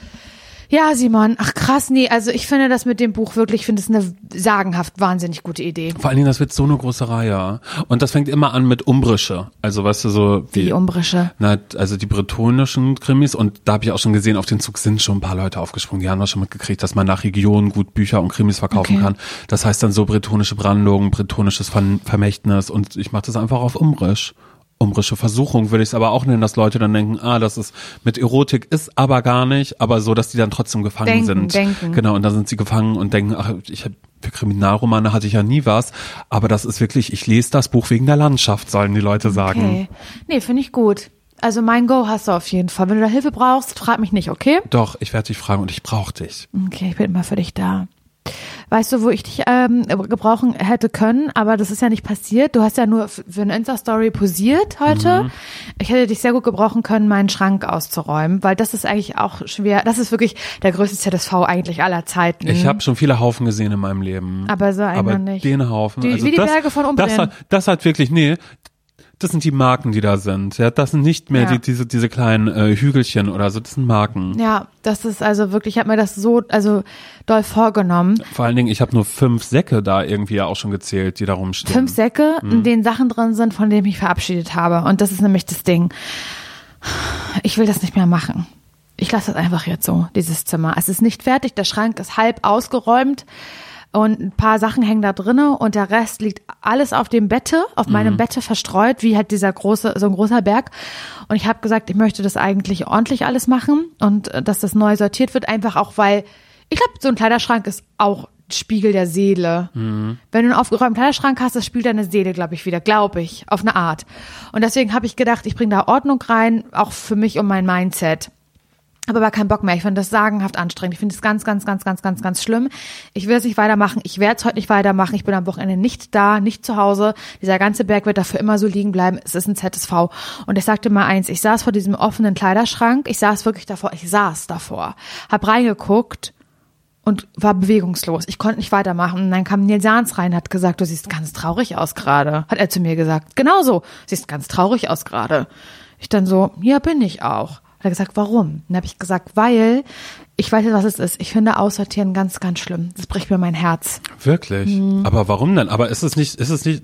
Ja, Simon, ach krass, nee, also ich finde das mit dem Buch wirklich, ich finde es eine sagenhaft wahnsinnig gute Idee. Vor allen Dingen, das wird so eine große Reihe. Und das fängt immer an mit Umbrische. Also weißt du, so wie, Die Umbrische. na, also die bretonischen Krimis. Und da habe ich auch schon gesehen, auf den Zug sind schon ein paar Leute aufgesprungen. Die haben das schon mitgekriegt, dass man nach Region gut Bücher und Krimis verkaufen Okay. kann. Das heißt dann so bretonische Brandung, bretonisches Ver Vermächtnis. Und ich mache das einfach auf Umbrisch. Umbrische Versuchung würde ich es aber auch nennen, dass Leute dann denken, ah, das ist mit Erotik ist aber gar nicht, aber so, dass die dann trotzdem gefangen Denken, sind. denken. Genau, und dann sind sie gefangen und denken, ach, ich hab, für Kriminalromane hatte ich ja nie was, aber das ist wirklich, ich lese das Buch wegen der Landschaft, sollen die Leute sagen. Okay. Nee, finde ich gut. Also mein Go hast du auf jeden Fall. Wenn du da Hilfe brauchst, frag mich nicht, okay? Doch, ich werde dich fragen und ich brauche dich. Okay, ich bin immer für dich da. Weißt du, wo ich dich ähm, gebrauchen hätte können, aber das ist ja nicht passiert. Du hast ja nur für eine Insta-Story posiert heute. Mhm. Ich hätte dich sehr gut gebrauchen können, meinen Schrank auszuräumen, weil das ist eigentlich auch schwer. Das ist wirklich der größte ZSV eigentlich aller Zeiten. Ich habe schon viele Haufen gesehen in meinem Leben. Aber so einen aber nicht. den Haufen. Die- also wie die das, Berge von Umbrien. Das hat, das hat wirklich, nee, das sind die Marken, die da sind. Ja, das sind nicht mehr Ja. die, diese, diese kleinen äh, Hügelchen oder so, das sind Marken. Ja, das ist also wirklich, ich habe mir das so also doll vorgenommen. Vor allen Dingen, ich habe nur fünf Säcke da irgendwie ja auch schon gezählt, die da rumstehen. Fünf Säcke, Mhm. in denen Sachen drin sind, von denen ich mich verabschiedet habe. Und das ist nämlich das Ding. Ich will das nicht mehr machen. Ich lasse das einfach jetzt so, dieses Zimmer. Es ist nicht fertig, der Schrank ist halb ausgeräumt und ein paar Sachen hängen da drinne und der Rest liegt alles auf dem Bette, auf Mhm. meinem Bette verstreut, wie halt dieser große, so ein großer Berg. Und ich habe gesagt, ich möchte das eigentlich ordentlich alles machen und äh, dass das neu sortiert wird, einfach auch, weil ich glaube, so ein Kleiderschrank ist auch Spiegel der Seele. Wenn du einen aufgeräumten Kleiderschrank hast, das spielt deine Seele, glaube ich, wieder, glaube ich, auf eine Art. Und deswegen habe ich gedacht, ich bringe da Ordnung rein, auch für mich und mein Mindset. Habe aber keinen Bock mehr. Ich finde das sagenhaft anstrengend. Ich finde es ganz, ganz, ganz, ganz, ganz, ganz schlimm. Ich will es nicht weitermachen. Ich werde es heute nicht weitermachen. Ich bin am Wochenende nicht da, nicht zu Hause. Dieser ganze Berg wird dafür immer so liegen bleiben. Es ist ein ZSV. Und ich sagte mal eins, ich saß vor diesem offenen Kleiderschrank. Ich saß wirklich davor. Ich saß davor. Hab reingeguckt und war bewegungslos. Ich konnte nicht weitermachen. Und dann kam Nils Jahns rein, hat gesagt, du siehst ganz traurig aus gerade. Hat er zu mir gesagt. Genauso. Siehst ganz traurig aus gerade. Ich dann so, ja, bin ich auch. Hat er gesagt, warum? Dann habe ich gesagt, weil ich weiß nicht, was es ist. Ich finde Aussortieren ganz, ganz schlimm. Das bricht mir mein Herz. Wirklich? Mhm. Aber warum denn? Aber ist es nicht, ist es nicht,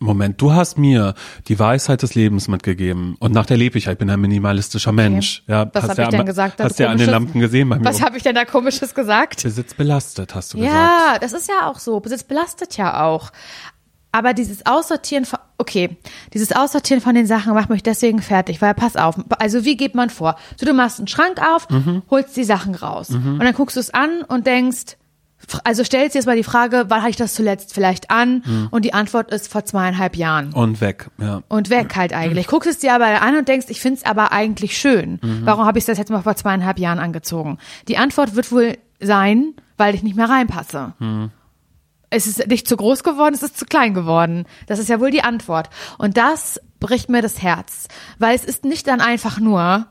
Moment, du hast mir die Weisheit des Lebens mitgegeben und nach der lebe ich. Ich bin ein minimalistischer Mensch. Ja, Was hast hab ja, ich denn gesagt? Hast ja an den? Lampen gesehen bei mir. Was habe ich denn da komisches gesagt? Besitz belastet, hast du gesagt. Ja, das ist ja auch so. Besitz belastet ja auch. Aber dieses Aussortieren okay, dieses Aussortieren von den Sachen macht mich deswegen fertig, weil pass auf, also wie geht man vor? So, du machst einen Schrank auf, Mhm. holst die Sachen raus und dann guckst du es an und denkst, also stellst dir jetzt mal die Frage, wann hatte ich das zuletzt vielleicht an? Mhm. Und die Antwort ist vor zweieinhalb Jahren. Und weg, ja. Und weg halt eigentlich. Guckst es dir aber an und denkst, ich find's aber eigentlich schön. Warum habe ich das jetzt mal vor zweieinhalb Jahren angezogen? Die Antwort wird wohl sein, weil ich nicht mehr reinpasse. Es ist nicht zu groß geworden, es ist zu klein geworden. Das ist ja wohl die Antwort. Und das bricht mir das Herz, weil es ist nicht dann einfach nur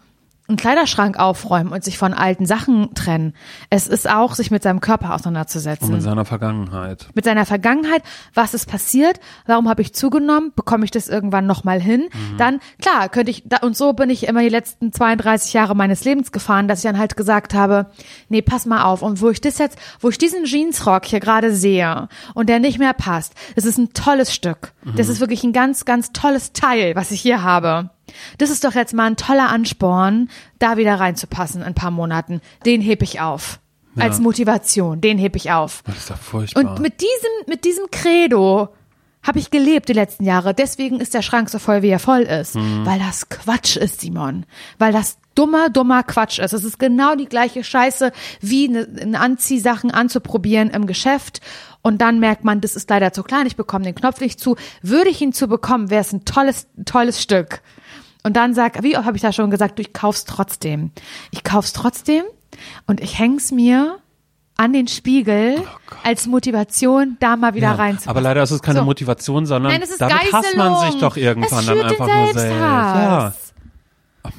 einen Kleiderschrank aufräumen und sich von alten Sachen trennen. Es ist auch, sich mit seinem Körper auseinanderzusetzen. Und in seiner Vergangenheit. mit seiner Vergangenheit, was ist passiert, warum habe ich zugenommen, bekomme ich das irgendwann nochmal hin, dann, klar, könnte ich, da, und so bin ich immer die letzten 32 Jahre meines Lebens gefahren, dass ich dann halt gesagt habe, nee, pass mal auf, und wo ich das jetzt, wo ich diesen Jeansrock hier gerade sehe und der nicht mehr passt, das ist ein tolles Stück, das ist wirklich ein ganz, ganz tolles Teil, was ich hier habe. Das ist doch jetzt mal ein toller Ansporn, da wieder reinzupassen in ein paar Monaten. Den heb ich auf. Als Motivation, den heb ich auf. Das ist ja furchtbar. Und mit diesem, mit diesem Credo habe ich gelebt die letzten Jahre. Deswegen ist der Schrank so voll, wie er voll ist. Mhm. Weil das Quatsch ist, Simon. Weil das dummer, dummer Quatsch ist. Es ist genau die gleiche Scheiße, wie eine, eine Anziehsachen anzuprobieren im Geschäft. Und dann merkt man, das ist leider zu klein, ich bekomme den Knopf nicht zu. Würde ich ihn zu bekommen, wäre es ein tolles, tolles Stück. Und dann sag, wie oft habe ich da schon gesagt, du, ich kauf's trotzdem. Ich kauf's trotzdem und ich häng's mir an den Spiegel als Motivation, da mal wieder ja, reinzupassen. aber leider ist es keine So. Motivation, sondern Nein, damit hasst man sich Geißelung. doch irgendwann dann einfach nur selbst. Ja.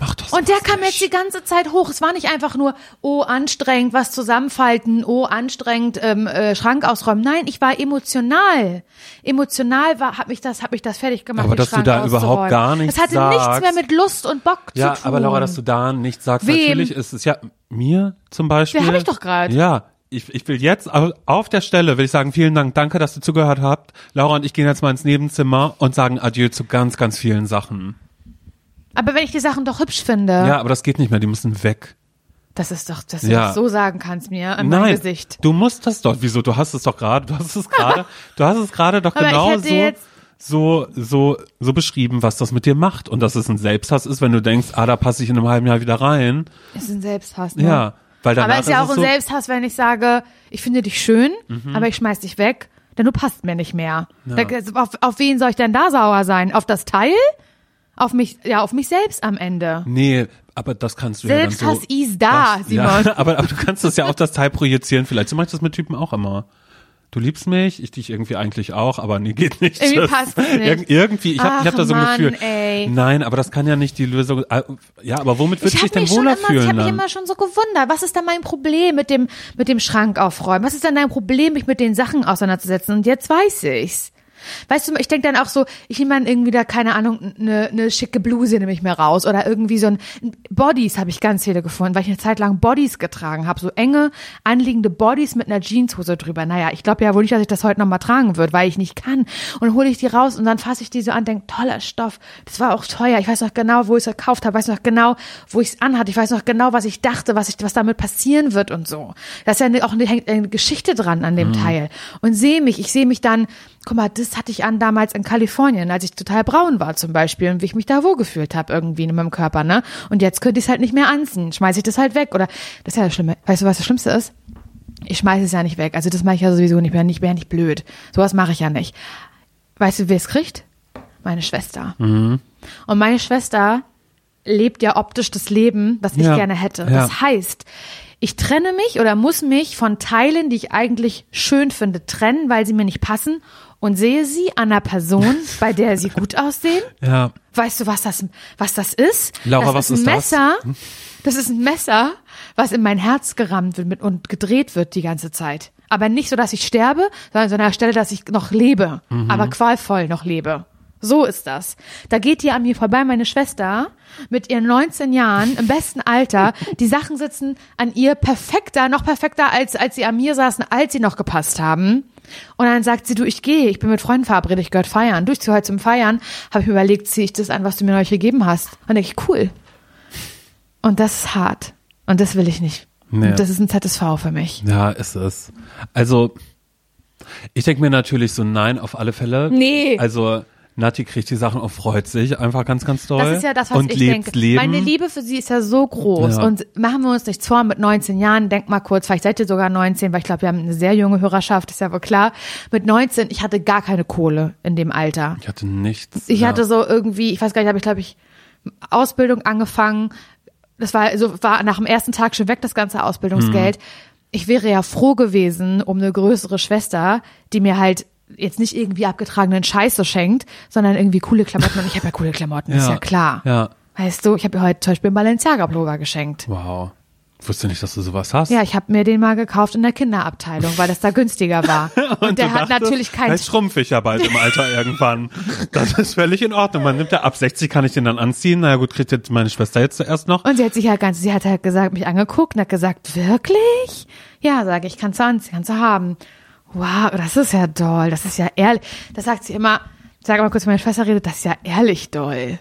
Mach das Und der kam nicht. jetzt die ganze Zeit hoch. Es war nicht einfach nur, oh, anstrengend, was zusammenfalten, oh, anstrengend, ähm, äh, Schrank ausräumen. Nein, ich war emotional. Emotional war, hat mich das, hat mich das fertig gemacht. Aber dass du Schrank da überhaupt gar nichts Es hatte nichts sagst. mehr mit Lust und Bock Ja, zu tun. aber Laura, dass du da nichts sagst, Wem? natürlich ist es ja mir zum Beispiel. Ja, hab ich doch grad. Ja, ich, ich will jetzt au- auf der Stelle will ich sagen, vielen Dank, danke, dass du zugehört habt. Laura und ich gehen jetzt mal ins Nebenzimmer und sagen Adieu zu ganz, ganz vielen Sachen. Aber wenn ich die Sachen doch hübsch finde, Ja, aber das geht nicht mehr, die müssen weg. das ist doch, dass du Ja. das so sagen kannst mir in Nein, Gesicht. du musst das doch. Wieso? Du hast es doch gerade, du hast es gerade, du hast es gerade doch Aber genau so, so, so, so beschrieben, was das mit dir macht und dass es ein Selbsthass ist, wenn du denkst, ah, da passe ich in einem halben Jahr wieder rein. Ist ein Selbsthass, ne? Ja, weil danach Aber ist ja auch es ein so, Mhm. Selbsthass, wenn ich sage, ich finde dich schön, aber ich schmeiß dich weg, denn du passt mir nicht mehr. Da- Auf, auf wen soll ich denn da sauer sein? Auf das Teil? Auf mich, ja, auf mich selbst am Ende. Nee, aber das kannst du ja dann Selbsthass so. ist da, das, Simon. Ja, aber, aber du kannst das ja auf das Teil projizieren. Vielleicht so mache ich das mit Typen auch immer. Du liebst mich, ich dich irgendwie eigentlich auch, aber nee, geht nicht. Irgendwie Das- passt es nicht. Ir irgendwie, ich habe ich hab da so ein Mann, Gefühl. ey. Nein, aber das kann ja nicht die Lösung. äh, Ja, aber womit würdest Ich du dich denn wohler immer, ich fühlen habe mich immer schon so gewundert, was ist da mein Problem mit dem mit dem Schrank aufräumen? Was ist denn dein Problem, mich mit den Sachen auseinanderzusetzen? Und jetzt weiß ich's. Weißt du, ich denke dann auch so, ich nehme dann irgendwie da, keine Ahnung, eine ne schicke Bluse nehme ich mir raus oder irgendwie so ein Bodies habe ich ganz viele gefunden, weil ich eine Zeit lang Bodies getragen habe, so enge, anliegende Bodies mit einer Jeanshose drüber. Naja, ich glaube ja wohl nicht, dass ich das heute nochmal tragen würde, weil ich nicht kann. Und hole ich die raus und dann fasse ich die so an, denke, toller Stoff, das war auch teuer. Ich weiß noch genau, wo ich es gekauft habe, weiß noch genau, wo ich es anhatte. Ich weiß noch genau, was ich dachte, was ich, was damit passieren wird und so. Da ist ja auch eine, hängt eine Geschichte dran an dem Teil. Und sehe mich, ich sehe mich dann, guck mal, das hatte ich an damals in Kalifornien, als ich total braun war zum Beispiel und wie ich mich da wohlgefühlt habe irgendwie in meinem Körper, ne? Und jetzt könnte ich es halt nicht mehr anziehen, schmeiße ich das halt weg oder das ist ja das Schlimme. Weißt du, was das Schlimmste ist? Ich schmeiße es ja nicht weg. Also das mache ich ja sowieso nicht mehr. Ich bin ja nicht blöd. Sowas mache ich ja nicht. Weißt du, wer es kriegt? Meine Schwester. Und meine Schwester lebt ja optisch das Leben, was ich Ja. gerne hätte. Ja. Das heißt, ich trenne mich oder muss mich von Teilen, die ich eigentlich schön finde, trennen, weil sie mir nicht passen und sehe sie an einer Person, bei der sie gut aussehen. Ja. Weißt du, was das, was das ist? Laura, das was ist ein ist das? Hm? Messer. Das ist ein Messer, was in mein Herz gerammt wird und gedreht wird die ganze Zeit. Aber nicht so, dass ich sterbe, sondern so an der Stelle, dass ich noch lebe, Mhm. aber qualvoll noch lebe. So ist das. Da geht die an mir vorbei, meine Schwester, mit ihren 19 Jahren, im besten Alter. Die Sachen sitzen an ihr perfekter, noch perfekter, als, als sie an mir saßen, als sie noch gepasst haben. Und dann sagt sie, du, ich gehe, ich bin mit Freunden verabredet, ich gehört feiern. Du, ich ziehe heute zum Feiern, habe ich mir überlegt, ziehe ich das an, was du mir neulich gegeben hast. Und dann denke ich, cool. Und das ist hart. Und das will ich nicht. Nee. Und das ist ein ZSV für mich. Ja, ist es. Also, ich denke mir natürlich so nein auf alle Fälle. Nee. Also, Nati kriegt die Sachen und freut sich einfach ganz, ganz doll. Das ist ja das, was und ich lebt denke. Leben. Meine Liebe für sie ist ja so groß. Ja. Und machen wir uns nichts vor, mit 19 Jahren, denk mal kurz, vielleicht seid ihr sogar 19, weil ich glaube, wir haben eine sehr junge Hörerschaft, ist ja wohl klar. Mit 19, ich hatte gar keine Kohle in dem Alter. Ich hatte nichts. Ich ja. hatte so irgendwie, ich weiß gar nicht, habe ich glaube ich Ausbildung angefangen. Das war also war nach dem ersten Tag schon weg das ganze Ausbildungsgeld. Ich wäre ja froh gewesen um eine größere Schwester, die mir halt jetzt nicht irgendwie abgetragenen Scheiß so schenkt, sondern irgendwie coole Klamotten. Und ich habe ja coole Klamotten, ist ja klar. Ja. Weißt du, ich habe ihr heute zum Beispiel einen Balenciaga-Pullover geschenkt. Wow. Ich wusste nicht, dass du sowas hast. Ja, ich habe mir den mal gekauft in der Kinderabteilung, weil das da günstiger war. Und, der du hat dachtest, natürlich kein Vielleicht schrumpfe ich ja bald im Alter irgendwann. Das ist völlig in Ordnung. Man nimmt ja ab 60 kann ich den dann anziehen. Na ja, gut, kriegt jetzt meine Schwester jetzt zuerst noch. Und sie hat sich halt ganz, sie hat halt gesagt, mich angeguckt und hat gesagt, wirklich? Ja, sage ich, kannst du anziehen, kannst du haben. Wow, das ist ja doll, das ist ja ehrlich. Das sagt sie immer, sag mal kurz, meine Schwester redet, das ist ja ehrlich doll.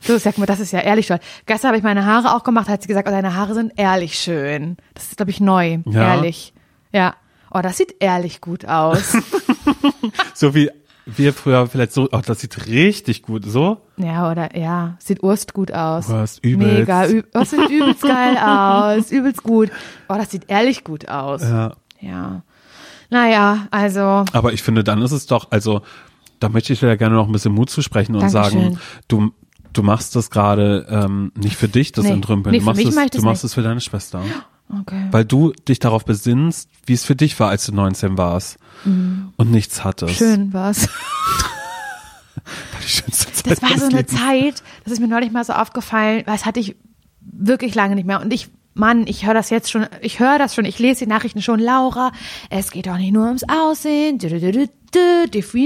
So, sag mal, das ist ja ehrlich doll. Gestern habe ich meine Haare auch gemacht, hat sie gesagt, oh, deine Haare sind ehrlich schön. Das ist, glaube ich, neu. Ja. Ehrlich. Ja. Oh, das sieht ehrlich gut aus. So wie wir früher vielleicht so, oh, das sieht richtig gut, so. ja, oder, ja, sieht urst gut aus. Urst, übelst. Mega, üb, oh, das sieht übelst geil aus, übelst gut. Oh, das sieht ehrlich gut aus. Ja. Ja. Naja, also, Aber ich finde, dann ist es doch, also, da möchte ich dir ja gerne noch ein bisschen Mut zusprechen und Dankeschön. sagen, du, du machst das gerade ähm, nicht für dich, das Nee. Entrümpeln. Du machst es, mach du machst es für deine Schwester. okay. Weil du dich darauf besinnst, wie es für dich war, als du 19 warst und nichts hattest. Schön war's. Die schönste Zeit Das war so eine Lebens. Zeit, das ist mir neulich mal so aufgefallen, weil das hatte ich wirklich lange nicht mehr. Und ich, Mann, ich höre das jetzt schon, ich höre das schon, ich lese die Nachrichten schon, Laura, es geht doch nicht nur ums Aussehen, definiere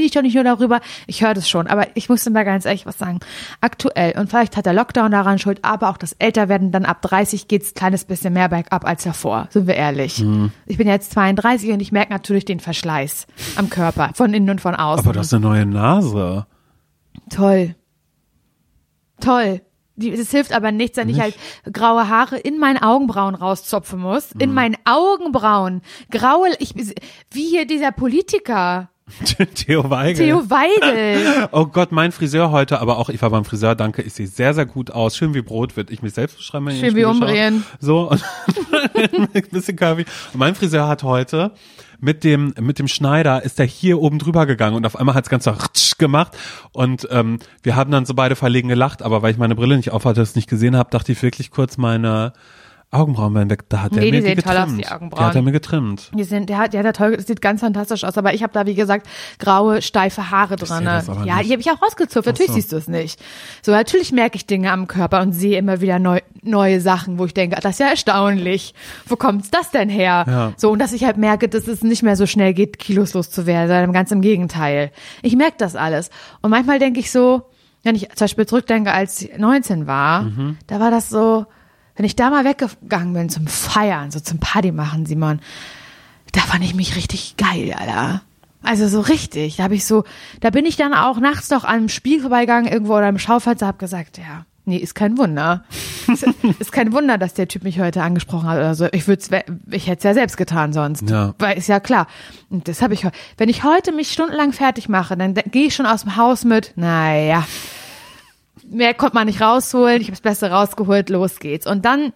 ich doch nicht nur darüber. Ich höre das schon, aber ich muss mal ganz ehrlich was sagen. Aktuell, und vielleicht hat der Lockdown daran schuld, aber auch das Älterwerden, dann ab 30 geht's ein kleines bisschen mehr bergab als davor, sind wir ehrlich. Mhm. Ich bin jetzt 32 und ich merke natürlich den Verschleiß am Körper, von innen und von außen. Aber du hast eine neue Nase. Toll. Toll. Die, es hilft aber nichts, wenn ich halt graue Haare in meinen Augenbrauen rauszopfen muss. Mhm. In meinen Augenbrauen. Graue, ich, wie hier dieser Politiker. Theo Weigel. Theo Weigel. Oh Gott, mein Friseur heute, aber auch ich war beim Friseur, danke, ich sehe sehr, sehr gut aus. Schön wie Brot wird ich mich selbst beschreiben. Schön wie. Umdrehen. So, und ein bisschen curvy. Und mein Friseur hat heute mit dem, mit dem Schneider ist er hier oben drüber gegangen und auf einmal hat es ganz so gemacht. Und ähm, wir haben dann so beide verlegen gelacht, aber weil ich meine Brille nicht aufhatte, es nicht gesehen habe, dachte ich wirklich kurz meine Augenbrauen werden weg. Da hat Nee, er die mir die aus, getrimmt. die Die Augenbrauen. hat er mir getrimmt. Die sind, der hat, ja, der toll, das sieht ganz fantastisch aus. Aber ich habe da, wie gesagt, graue, steife Haare dran. aber Ja, nicht. die habe ich auch rausgezupft. Natürlich so. siehst du es nicht. So, natürlich merke ich Dinge am Körper und sehe immer wieder neu, neue Sachen, wo ich denke, das ist ja erstaunlich. Wo kommt's das denn her? Ja. So, und dass ich halt merke, dass es nicht mehr so schnell geht, Kilos loszuwerden, sondern ganz im Gegenteil. Ich merke das alles. Und manchmal denke ich so, wenn ich zum Beispiel zurückdenke, als ich 19 war, Mhm. da war das so, wenn ich da mal weggegangen bin zum Feiern, so zum Party machen, Simon, da fand ich mich richtig geil, Alter. Also so richtig. Da habe ich so, da bin ich dann auch nachts noch an einem Spiel vorbeigegangen irgendwo oder im Schaufenster, hab gesagt, ja, nee, ist kein Wunder. ist, ist kein Wunder, dass der Typ mich heute angesprochen hat oder so. Ich würde ich hätte es ja selbst getan sonst. Ja. Weil ist ja klar. Und das habe ich, wenn ich heute mich stundenlang fertig mache, dann gehe ich schon aus dem Haus mit, naja, mehr konnte man nicht rausholen, ich habe das Beste rausgeholt, los geht's. Und dann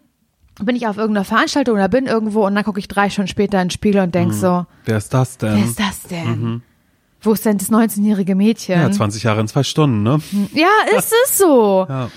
bin ich auf irgendeiner Veranstaltung oder bin irgendwo und dann gucke ich drei Stunden später in den Spiegel und denk so, Wer ist das denn? wer ist das denn? Wo ist denn das 19-jährige Mädchen? ja, 20 Jahre in zwei Stunden, ne? Ja, ist es so. Ja.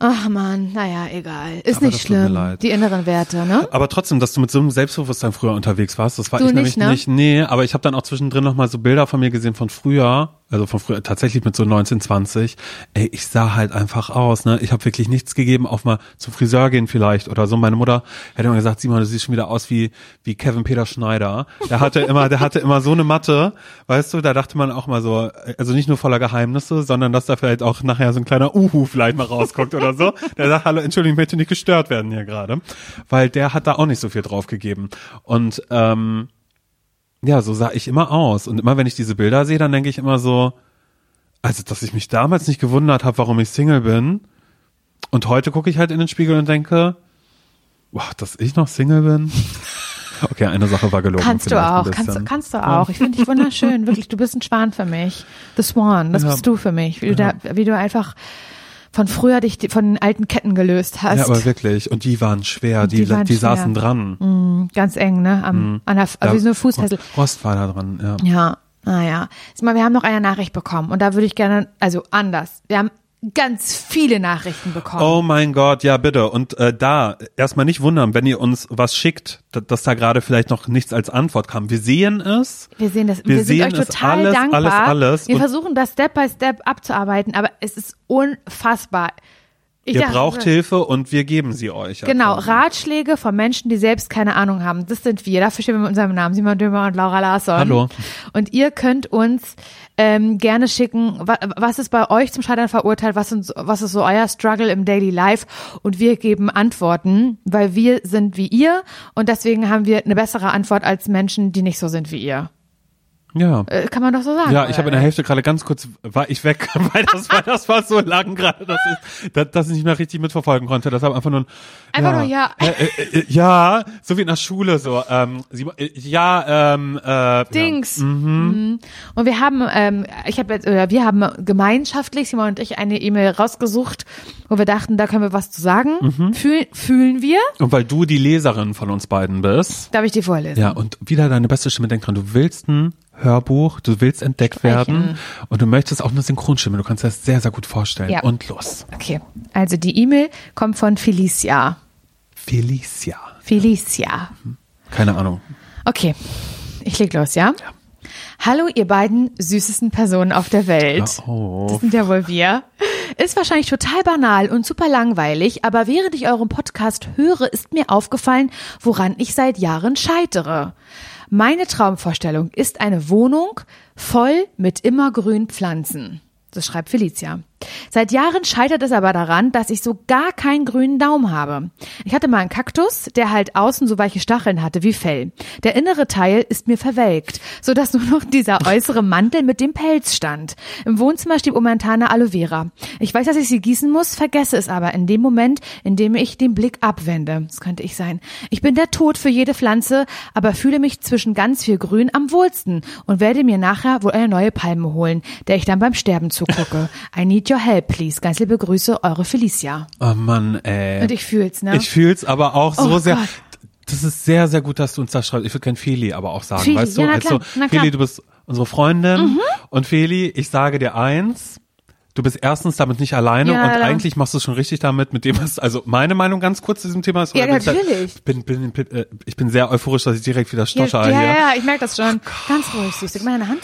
Ach man, naja, egal. Ist Aber nicht schlimm. Die inneren Werte, ne? Aber trotzdem, dass du mit so einem Selbstbewusstsein früher unterwegs warst, das war Du ich nicht, nämlich ne? nicht. Nee, aber ich habe dann auch zwischendrin noch mal so Bilder von mir gesehen von früher, also von früher tatsächlich mit so 19, 20. Ey, ich sah halt einfach aus, ne? Ich habe wirklich nichts gegeben, auch mal zum Friseur gehen vielleicht oder so. Meine Mutter hätte immer gesagt, Simon, du siehst schon wieder aus wie wie Kevin Peter Schneider. Der hatte immer, der hatte immer so eine Matte, weißt du, da dachte man auch mal so, also nicht nur voller Geheimnisse, sondern dass da vielleicht auch nachher so ein kleiner Uhu vielleicht mal rausguckt oder so. Der sagt, hallo, Entschuldigung, ich möchte nicht gestört werden hier gerade, weil der hat da auch nicht so viel drauf gegeben. Und ähm, ja, so sah ich immer aus. Und immer wenn ich diese Bilder sehe, dann denke ich immer so, also dass ich mich damals nicht gewundert habe, warum ich Single bin. Und heute gucke ich halt in den Spiegel und denke, wow, dass ich noch Single bin. Okay, eine Sache war gelogen. Kannst du auch, kannst, kannst du auch. Ich finde dich wunderschön, wirklich. Du bist ein Schwan für mich. The Swan, das Ja. bist du für mich. Wie du, da, wie du einfach von früher dich von den alten Ketten gelöst hast. Ja, aber wirklich. Und die waren schwer. Die, Die waren die schwer. saßen dran. Mhm, Ganz eng, ne? Am, an der, also wie so eine Fußfessel. Rost war da dran, ja. Ja, naja. Sag mal, wir haben noch eine Nachricht bekommen und da würde ich gerne, also anders. Wir haben ganz viele Nachrichten bekommen. Oh mein Gott, ja bitte. Und äh, da erstmal nicht wundern, wenn ihr uns was schickt, da- dass da gerade vielleicht noch nichts als Antwort kam. Wir sehen es. Wir sehen das, Wir wir, sind sehen euch total alles, dankbar. alles, alles. Wir Und- versuchen das Step by Step abzuarbeiten, aber es ist unfassbar. Ich Ihr dachte- braucht Hilfe und wir geben sie euch. Genau, einfach. Ratschläge von Menschen, die selbst keine Ahnung haben. Das sind wir. Dafür stehen wir mit unserem Namen, Simon Dömer und Laura Larsson. Hallo. Und ihr könnt uns ähm, gerne schicken, wa was ist bei euch zum Scheitern verurteilt, was, sind, was ist so euer Struggle im Daily Life? Und wir geben Antworten, weil wir sind wie ihr. Und deswegen haben wir eine bessere Antwort als Menschen, die nicht so sind wie ihr. Ja. Äh, kann man doch so sagen. Ja, ich habe in der oder? Hälfte gerade ganz kurz war ich weg, weil das war das war so lang gerade, dass ich dass, dass ich nicht mehr richtig mitverfolgen konnte. Deshalb einfach nur ein, Einfach nur ja. Äh, äh, äh, ja, so wie in der Schule so. Ähm, Simon, äh, ja, ähm, äh, Dings. Mhm. Und wir haben, ähm, ich habe jetzt, oder wir haben gemeinschaftlich, Simon und ich, eine E-Mail rausgesucht, wo wir dachten, da können wir was zu sagen. Mhm. Fühl, fühlen wir? Ja. Und weil du die Leserin von uns beiden bist. Darf ich die vorlesen? Ja, und wieder deine beste Stimme, denk dran, du willst ein Hörbuch, du willst entdeckt werden und du möchtest auch eine Synchronstimme. Du kannst dir das sehr, sehr gut vorstellen. Ja. Und los. Okay. Also die E-Mail kommt von Felicia. Felicia. Felicia. Keine Ahnung. Okay. Ich leg los, ja? Hallo, ihr beiden süßesten Personen auf der Welt. Oh. Das sind ja wohl wir. Ist wahrscheinlich total banal und super langweilig, aber während ich euren Podcast höre, ist mir aufgefallen, woran ich seit Jahren scheitere. Meine Traumvorstellung ist eine Wohnung voll mit immergrünen Pflanzen. Das schreibt Felicia. Seit Jahren scheitert es aber daran, dass ich so gar keinen grünen Daumen habe. Ich hatte mal einen Kaktus, der halt außen so weiche Stacheln hatte wie Fell. Der innere Teil ist mir verwelkt, so nur noch dieser äußere Mantel mit dem Pelz stand. Im Wohnzimmer steht momentan eine Aloe Vera. Ich weiß, dass ich sie gießen muss, vergesse es aber in dem Moment, in dem ich den Blick abwende. Das könnte ich sein. Ich bin der Tod für jede Pflanze, aber fühle mich zwischen ganz viel Grün am wohlsten und werde mir nachher wohl eine neue Palme holen, der ich dann beim Sterben zugucke. I need your help, please. Ganz liebe Grüße, eure Felicia. Oh Mann, ey. Und ich fühl's, ne? Ich fühl's aber auch so Oh sehr. Gott. Das ist sehr, sehr gut, dass du uns das schreibst. Ich würde gern Feli aber auch sagen, Feli, weißt du? ja, na also, klar, na klar. Mhm. Feli, du bist unsere Freundin. Und Feli, ich sage dir eins. Du bist erstens damit nicht alleine Ja, und ja. eigentlich machst du es schon richtig damit, mit dem was, also meine Meinung ganz kurz zu diesem Thema ist, Ja, bin ich natürlich. bin, bin, bin, äh, ich bin sehr euphorisch, dass ich direkt wieder ja, stotter ja, hier. ja, ich merke das schon. Ganz ruhig, süß. Gib mal deine Hand.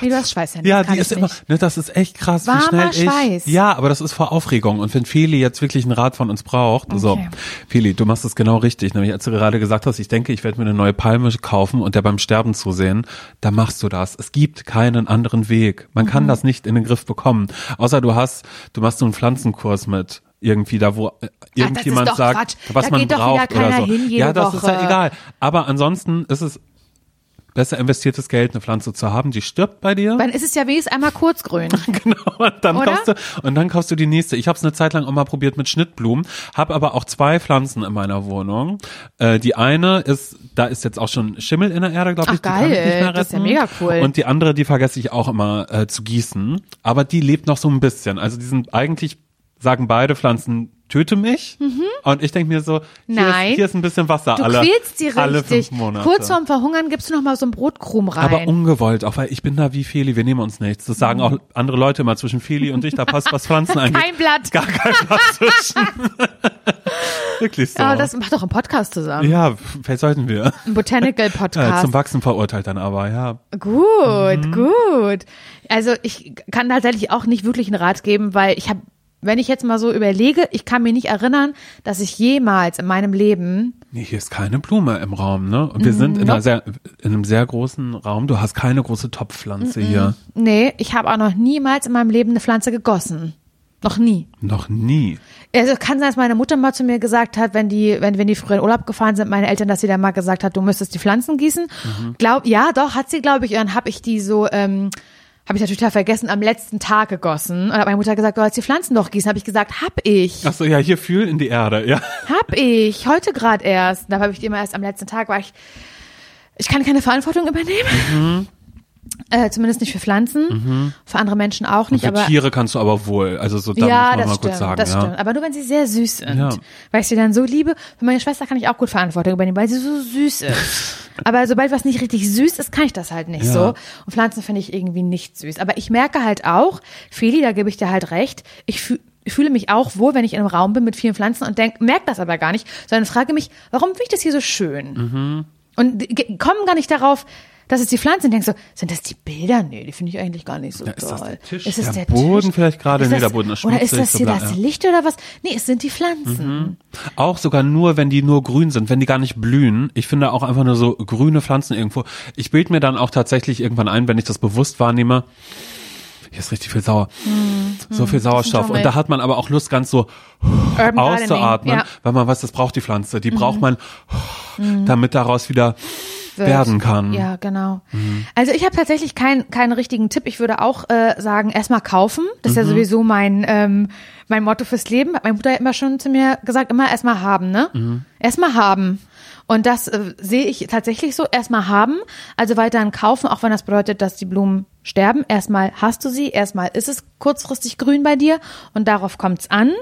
Nee, du hast Schweißhände. Ja, die ist immer, ne, das ist echt krass, wie Warmer schnell ich. Schweiß. Ja, aber das ist vor Aufregung. Und wenn Feli jetzt wirklich einen Rat von uns braucht, so, Okay. Feli, du machst es genau richtig. Nämlich als du gerade gesagt hast, ich denke, ich werde mir eine neue Palme kaufen und der beim Sterben zusehen, da machst du das. Es gibt keinen anderen Weg. Man Mhm. kann das nicht in den Griff bekommen. Außer du hast, du machst so einen Pflanzenkurs mit irgendwie da, wo äh, irgendjemand doch sagt, Quatsch. was Da man braucht oder so. hin ja, das ist ja Woche. egal. Aber ansonsten ist es besser investiertes Geld, eine Pflanze zu haben, die stirbt bei dir. Dann ist es ja wenigstens einmal kurzgrün. Genau, und dann Oder? kaufst du und dann kaufst du die nächste. Ich habe es eine Zeit lang auch mal probiert mit Schnittblumen, habe aber auch zwei Pflanzen in meiner Wohnung. Äh, die eine ist, da ist jetzt auch schon Schimmel in der Erde, glaube Ach, ich, die kann ich nicht geil. mehr retten. Das ist ja mega cool. Und die andere, die vergesse ich auch immer äh, zu gießen, aber die lebt noch so ein bisschen. Also die sind eigentlich sagen beide Pflanzen töte mich. Und ich denke mir so, hier, Nein. Ist, hier ist ein bisschen Wasser. Du alle, quälst sie alle richtig. fünf Monate. Kurz vorm Verhungern gibst du noch mal so einen Brotkrumm rein. aber ungewollt, auch weil ich bin da wie Feli, wir nehmen uns nichts. Das sagen auch andere Leute immer zwischen Feli und ich, da passt was Pflanzen angeht. Kein Blatt. Gar kein Blatt zwischen. Wirklich so. Ja, das macht doch einen Podcast zusammen. ja, vielleicht sollten wir. Ein Botanical Äh, Podcast. zum Wachsen verurteilt dann aber, ja. Gut, Mhm. gut. Also ich kann tatsächlich auch nicht wirklich einen Rat geben, weil ich habe, wenn ich jetzt mal so überlege, ich kann mir nicht erinnern, dass ich jemals in meinem Leben, Nee, hier ist keine Blume im Raum, ne? Und wir sind in, einer sehr, in einem sehr großen Raum. Du hast keine große Topfpflanze hier. nee, ich habe auch noch niemals in meinem Leben eine Pflanze gegossen. Noch nie. Noch nie. Also kann sein, dass meine Mutter mal zu mir gesagt hat, wenn die, wenn, wenn die früher in Urlaub gefahren sind, meine Eltern, dass sie dann mal gesagt hat, du müsstest die Pflanzen gießen. Mhm. Glaub, ja, doch, hat sie, glaube ich, und dann habe ich die so, ähm, habe ich natürlich total vergessen, am letzten Tag gegossen. Und hat meine Mutter gesagt, du sollst die Pflanzen doch gießen. Habe ich gesagt, hab ich. Ach so, ja, hier fühlen in die Erde, ja. Hab ich. Heute gerade erst. Da habe ich die immer erst am letzten Tag, war ich, ich kann keine Verantwortung übernehmen. Äh, zumindest nicht für Pflanzen, für andere Menschen auch nicht. Für aber Tiere kannst du aber wohl. Also so, da ja, muss man das mal stimmt, kurz sagen, das ja. stimmt. Aber nur wenn sie sehr süß sind. Ja. Weil ich sie dann so liebe. Für meine Schwester kann ich auch gut Verantwortung übernehmen, weil sie so süß ist. Aber sobald was nicht richtig süß ist, kann ich das halt nicht Ja. so. Und Pflanzen finde ich irgendwie nicht süß. Aber ich merke halt auch, Feli, da gebe ich dir halt recht, ich fühle ich fühle mich auch wohl, wenn ich in einem Raum bin mit vielen Pflanzen und denk, merke das aber gar nicht, sondern frage mich, warum finde ich das hier so schön? Mhm. Und kommen gar nicht darauf, dass es die Pflanzen sind. Denk so, sind das die Bilder? Nee, die finde ich eigentlich gar nicht so Ja, ist das toll. der Tisch? Ist es Der der, Boden Tisch? vielleicht gerade? Ist Nee, das- der Boden ist Oder ist das so hier bla- das. Mhm. Licht oder was? Nee, es sind die Pflanzen. Auch sogar nur, wenn die nur grün sind, wenn die gar nicht blühen. Ich finde auch einfach nur so grüne Pflanzen irgendwo. Ich bild mir dann auch tatsächlich irgendwann ein, wenn ich das bewusst wahrnehme, hier ist richtig viel Sauer. so viel Sauerstoff. Dschungel. Und da hat man aber auch Lust, ganz so Urban auszuatmen, ja. weil man weiß, das braucht die Pflanze. Die braucht man, damit daraus wieder Wird. werden kann. Ja, genau. Mhm. Also ich habe tatsächlich keinen keinen richtigen Tipp. Ich würde auch äh, sagen, erstmal kaufen. Das ist Mhm. ja sowieso mein ähm, mein Motto fürs Leben. Hat meine Mutter immer schon zu mir gesagt, immer erstmal haben, ne? Mhm. Erstmal haben. Und das äh, sehe ich tatsächlich so, erstmal haben, also weiterhin kaufen, auch wenn das bedeutet, dass die Blumen sterben. Erstmal hast du sie, erstmal ist es kurzfristig grün bei dir und darauf kommt's an.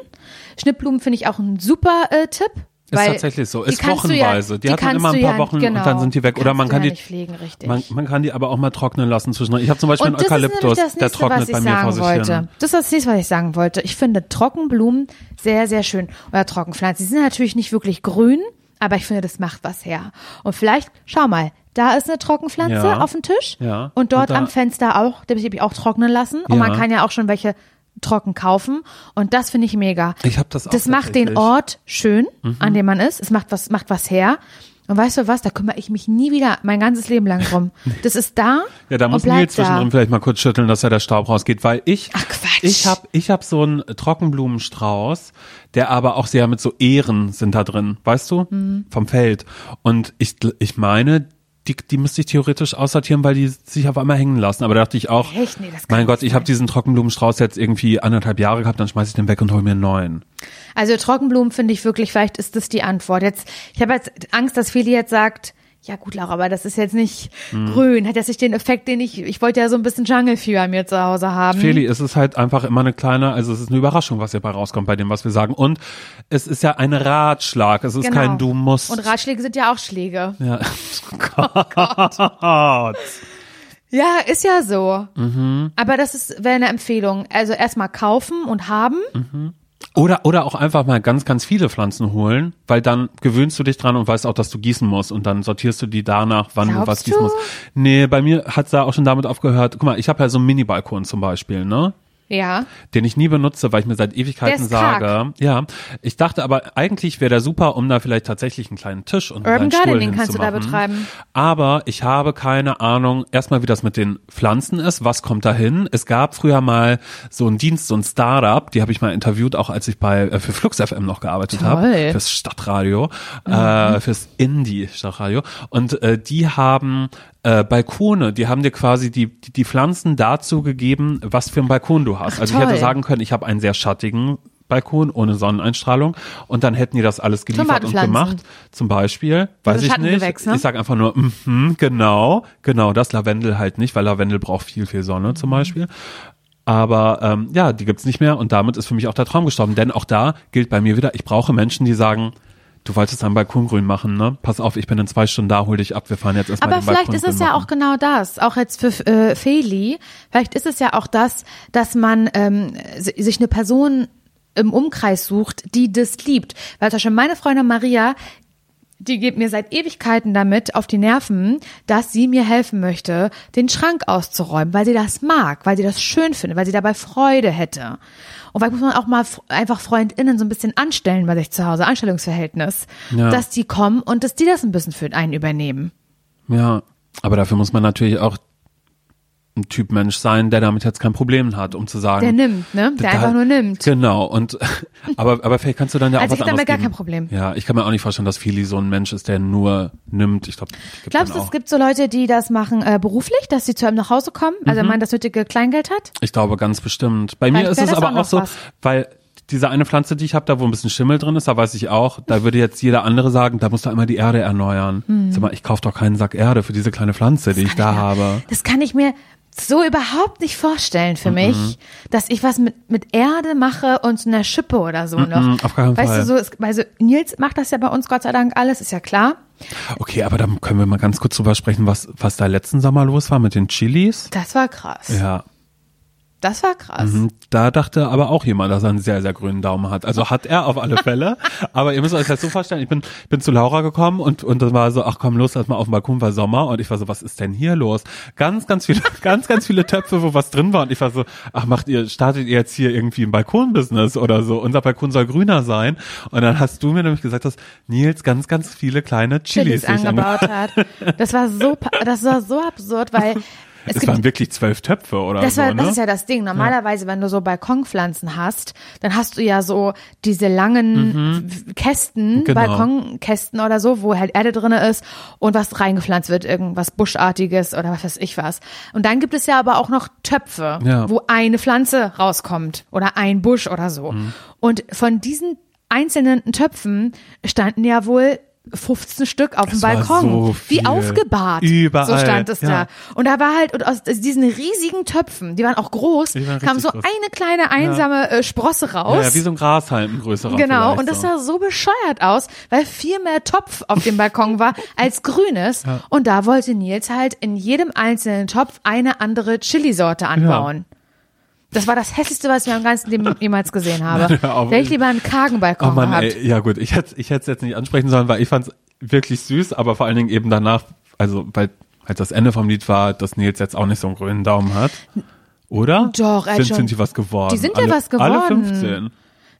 Schnittblumen finde ich auch ein super äh, Tipp. Ist weil tatsächlich so. die Ist kannst du wochenweise. die, hat man immer ein paar ja- Wochen genau, und dann sind die weg. Oder man kann ja die, nicht pflegen, richtig. man, man kann die aber auch mal trocknen lassen zwischendurch. Ich habe zum Beispiel einen Und das ist Eukalyptus, das der nächste, trocknet was ich bei mir vor sagen sich wollte. hin. Das ist das nächste, was ich sagen wollte. Ich finde Trockenblumen sehr, sehr schön. Oder Trockenpflanzen. Sie sind natürlich nicht wirklich grün, aber ich finde, das macht was her. Und vielleicht, schau mal, da ist eine Trockenpflanze Ja. auf dem Tisch. Ja. Und dort Und da- am Fenster auch, die habe ich auch trocknen lassen. Und Ja. man kann ja auch schon welche trocken kaufen. Und das finde ich mega. Ich habe das auch Das macht den. Mhm. Ort schön, an dem man ist. Es macht was, macht was her. Und weißt du was, da kümmere ich mich nie wieder mein ganzes Leben lang drum. Das ist da Ja, da muss Nils zwischendrin da. vielleicht mal kurz schütteln, dass ja der Staub rausgeht, weil ich, Ach, Quatsch. ich habe ich hab so einen Trockenblumenstrauß, der aber auch sehr mit so Ähren sind da drin, weißt du, Mhm. vom Feld. Und ich, ich meine, die, die müsste ich theoretisch aussortieren, weil die sich auf einmal hängen lassen. Aber da dachte ich auch, Echt? Nee, das kann mein Gott, ich habe diesen Trockenblumenstrauß jetzt irgendwie anderthalb Jahre gehabt, dann schmeiß ich den weg und hol mir einen neuen. Also Trockenblumen finde ich wirklich, vielleicht ist das die Antwort. Jetzt, ich habe jetzt Angst, dass Feli jetzt sagt, ja gut, Laura, aber das ist jetzt nicht Hm. grün. Hat jetzt nicht den Effekt, den ich, ich wollte ja so ein bisschen Jungle Fever mir zu Hause haben. Feli, es ist halt einfach immer eine kleine, also es ist eine Überraschung, was hierbei rauskommt bei dem, was wir sagen. Und es ist ja ein Ratschlag, es ist Genau. kein Du musst. Und Ratschläge sind ja auch Schläge. ja. Gott. Ja, ist ja so. Mhm. Aber das ist wäre eine Empfehlung. Also erstmal kaufen und haben. Oder, oder auch einfach mal ganz, ganz viele Pflanzen holen, weil dann gewöhnst du dich dran und weißt auch, dass du gießen musst und dann sortierst du die danach, wann du Glaubst was gießen du? musst. Nee, bei mir hat's da auch schon damit aufgehört. Guck mal, ich habe ja so einen Mini-Balkon zum Beispiel, ne? Ja. den ich nie benutze, weil ich mir seit Ewigkeiten sage. Ja, ich dachte aber eigentlich wäre der super, um da vielleicht tatsächlich einen kleinen Tisch und einen Urban Stuhl Gardening kannst du da betreiben. Aber ich habe keine Ahnung, erstmal wie das mit den Pflanzen ist, was kommt da hin. Es gab früher mal so einen Dienst, so ein Startup, die habe ich mal interviewt, auch als ich bei äh, für Flux FM noch gearbeitet habe, fürs Stadtradio, äh, fürs Indie Stadtradio und äh, die haben äh, Balkone, die haben dir quasi die, die, die Pflanzen dazu gegeben, was für einen Balkon du hast. Ach, also ich hätte toll. sagen können, ich habe einen sehr schattigen Balkon ohne Sonneneinstrahlung und dann hätten die das alles geliefert und gemacht. Zum Beispiel, weiß ich nicht. Ne? Ich sag einfach nur, mhm, genau, genau, das Lavendel halt nicht, weil Lavendel braucht viel, viel Sonne Mhm. zum Beispiel. Aber ähm, ja, die gibt's nicht mehr und damit ist für mich auch der Traum gestorben. Denn auch da gilt bei mir wieder, ich brauche Menschen, die sagen, du wolltest einen Balkon grün machen, ne? Pass auf, ich bin in zwei Stunden da, hol dich ab, wir fahren jetzt erstmal Aber den vielleicht Balkon ist es ja machen. auch genau das, auch jetzt für äh, Feli, vielleicht ist es ja auch das, dass man ähm, si- sich eine Person im Umkreis sucht, die das liebt. Weil zum Beispiel meine Freundin Maria, die geht mir seit Ewigkeiten damit auf die Nerven, dass sie mir helfen möchte, den Schrank auszuräumen, weil sie das mag, weil sie das schön findet, weil sie dabei Freude hätte. Und vielleicht muss man auch mal einfach FreundInnen so ein bisschen anstellen bei sich zu Hause, Anstellungsverhältnis, Ja. dass die kommen und dass die das ein bisschen für einen übernehmen. Ja, aber dafür muss man natürlich auch ein Typ Mensch sein, der damit jetzt kein Problem hat, um zu sagen. Der nimmt, ne? Der da- einfach nur nimmt. Genau, und aber, aber vielleicht kannst du dann ja auch Also was ich anderes gar geben. kein Problem. Ja, ich kann mir auch nicht vorstellen, dass Fili so ein Mensch ist, der nur nimmt. Ich glaube, Glaubst du, es gibt so Leute, die das machen äh, beruflich, dass sie zu einem nach Hause kommen, also man das nötige Kleingeld hat? Ich glaube ganz bestimmt. Bei mir ist es das aber auch auch, so, was. weil diese eine Pflanze, die ich habe, da wo ein bisschen Schimmel drin ist, da weiß ich auch, da würde jetzt jeder andere sagen, da musst du einmal die Erde erneuern. Sag mal, ich kaufe doch keinen Sack Erde für diese kleine Pflanze, die ich da habe. Das kann ich mir so überhaupt nicht vorstellen für mich, dass ich was mit, mit Erde mache und so einer Schippe oder so noch. auf keinen weißt Fall. du, so, es, also Nils macht das ja bei uns Gott sei Dank alles, ist ja klar. Okay, aber dann können wir mal ganz kurz drüber sprechen, was, was da letzten Sommer los war mit den Chilis. Das war krass. Ja, Das war krass. Mhm. Da dachte aber auch jemand, dass er einen sehr, sehr grünen Daumen hat. Also hat er auf alle Fälle. aber ihr müsst euch das so vorstellen, ich bin, bin zu Laura gekommen und, und dann war so, ach komm, los, lass mal auf dem Balkon, war Sommer. Und ich war so, was ist denn hier los? Ganz, ganz viele, ganz, ganz viele Töpfe, wo was drin war. Und ich war so, ach, macht ihr, startet ihr jetzt hier irgendwie ein Balkonbusiness oder so? Unser Balkon soll grüner sein. Und dann hast du mir nämlich gesagt, dass Nils ganz, ganz viele kleine Chilis, Chilis angebaut hat. Das war so, das war so absurd, weil es, Es waren wirklich zwölf Töpfe oder Das, so, war, ne? das ist ja das Ding. Normalerweise, wenn du so Balkonpflanzen hast, dann hast du ja so diese langen w- Kästen, Genau. Balkonkästen oder so, wo halt Erde drinne ist und was reingepflanzt wird, irgendwas Buschartiges oder was weiß ich was. Und dann gibt es ja aber auch noch Töpfe, Ja. wo eine Pflanze rauskommt oder ein Busch oder so. Mhm. Und von diesen einzelnen Töpfen standen ja wohl 15 Stück auf dem Balkon. so Wie aufgebahrt. Überall, So stand es ja. da. Und da war halt, und aus diesen riesigen Töpfen, die waren auch groß, waren kam so groß. eine kleine einsame äh, Sprosse raus. ja, ja, wie so ein Grashalm, ein größerer Genau, und das sah so bescheuert aus, weil viel mehr Topf auf dem Balkon war als grünes. Und da wollte Nils halt in jedem einzelnen Topf eine andere Chili-Sorte anbauen. Das war das hässlichste, was ich in meinem ganzen Leben jemals gesehen habe. Da hätte ich lieber einen kargen Balkon Oh Mann, gehabt. ey, ja gut, ich hätte ich hätte es jetzt nicht ansprechen sollen, weil ich fand es wirklich süß, aber vor allen Dingen eben danach, also weil halt das Ende vom Lied war, dass Nils jetzt auch nicht so einen grünen Daumen hat. Oder? Doch, er sind, schon- sind die was geworden? Die sind ja alle, was Alle geworden. 15.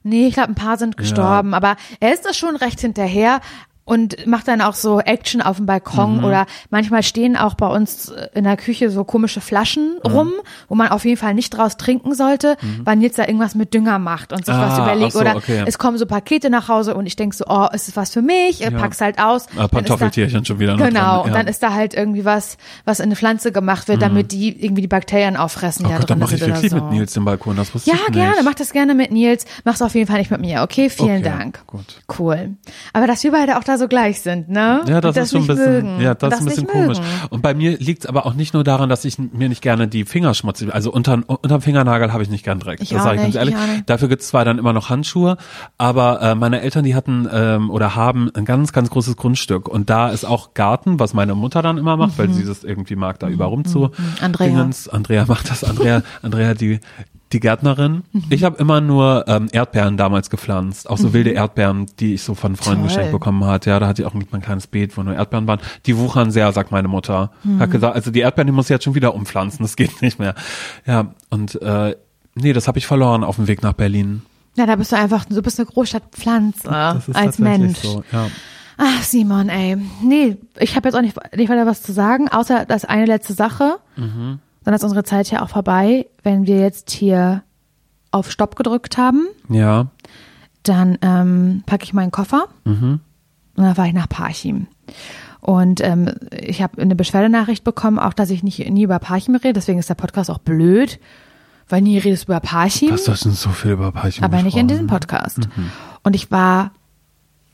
Nee, ich glaube, ein paar sind gestorben, aber er ist da schon recht hinterher und macht dann auch so Action auf dem Balkon Mhm. oder manchmal stehen auch bei uns in der Küche so komische Flaschen Mhm. rum, wo man auf jeden Fall nicht draus trinken sollte, weil jetzt da irgendwas mit Dünger macht und sich was Ah, überlegt ach so, oder okay. es kommen so Pakete nach Hause und ich denk so, oh, ist es was für mich? Ich Pack's halt aus. Ah, da- Pantoffeltierchen schon wieder Genau, dran, und ja. dann ist da halt irgendwie was, was in eine Pflanze gemacht wird, damit die irgendwie die Bakterien auffressen, Oh die da Gott, dann mache ich wirklich so. mit Nils den Balkon, das wusste Ja, ich nicht. gerne, mach das gerne mit Nils. Mach's auf jeden Fall nicht mit mir, okay? Vielen Okay, Dank. gut. Cool. Aber dass wir beide auch da so gleich sind, ne? Ja, das, Und ist schon ein bisschen, mögen. ja, Und das ist ein bisschen komisch. mögen. Und bei mir liegt es aber auch nicht nur daran, dass ich mir nicht gerne die Finger schmutzig, also unter, unterm Fingernagel habe ich nicht gern Dreck. Ich das sage ich ganz ehrlich. ich. Dafür gibt's zwar dann immer noch Handschuhe, aber äh, meine Eltern, die hatten ähm, oder haben ein ganz, ganz großes Grundstück und da ist auch Garten, was meine Mutter dann immer macht, weil sie das irgendwie mag, da über rum zu. Mhm. Andrea. Dingens. Andrea macht das. Andrea, Andrea, die die Gärtnerin. Mhm. Ich habe immer nur ähm, Erdbeeren damals gepflanzt, auch so wilde Erdbeeren, die ich so von Freunden geschenkt bekommen hat. Ja, da hatte ich auch mein kleines Beet, wo nur Erdbeeren waren. Die wuchern sehr, sagt meine Mutter. Hat gesagt, also die Erdbeeren, die muss ich jetzt schon wieder umpflanzen, das geht nicht mehr. Ja, und äh, nee, das habe ich verloren auf dem Weg nach Berlin. Ja, da bist du einfach, du bist eine Großstadtpflanze als Mensch. So, ja. Ach, Simon, ey. Nee, ich habe jetzt auch nicht, nicht weiter was zu sagen, außer das eine letzte Sache. Mhm. Dann ist unsere Zeit ja auch vorbei. Wenn wir jetzt hier auf Stopp gedrückt haben, ja, dann ähm, packe ich meinen Koffer Mhm. und dann fahre ich nach Parchim. Und ähm, ich habe eine Beschwerdenachricht bekommen, auch dass ich nicht nie über Parchim rede, deswegen ist der Podcast auch blöd, weil nie redest du über Parchim, was, du hast schon so viel über Parchim aber nicht in diesem Podcast. Und ich war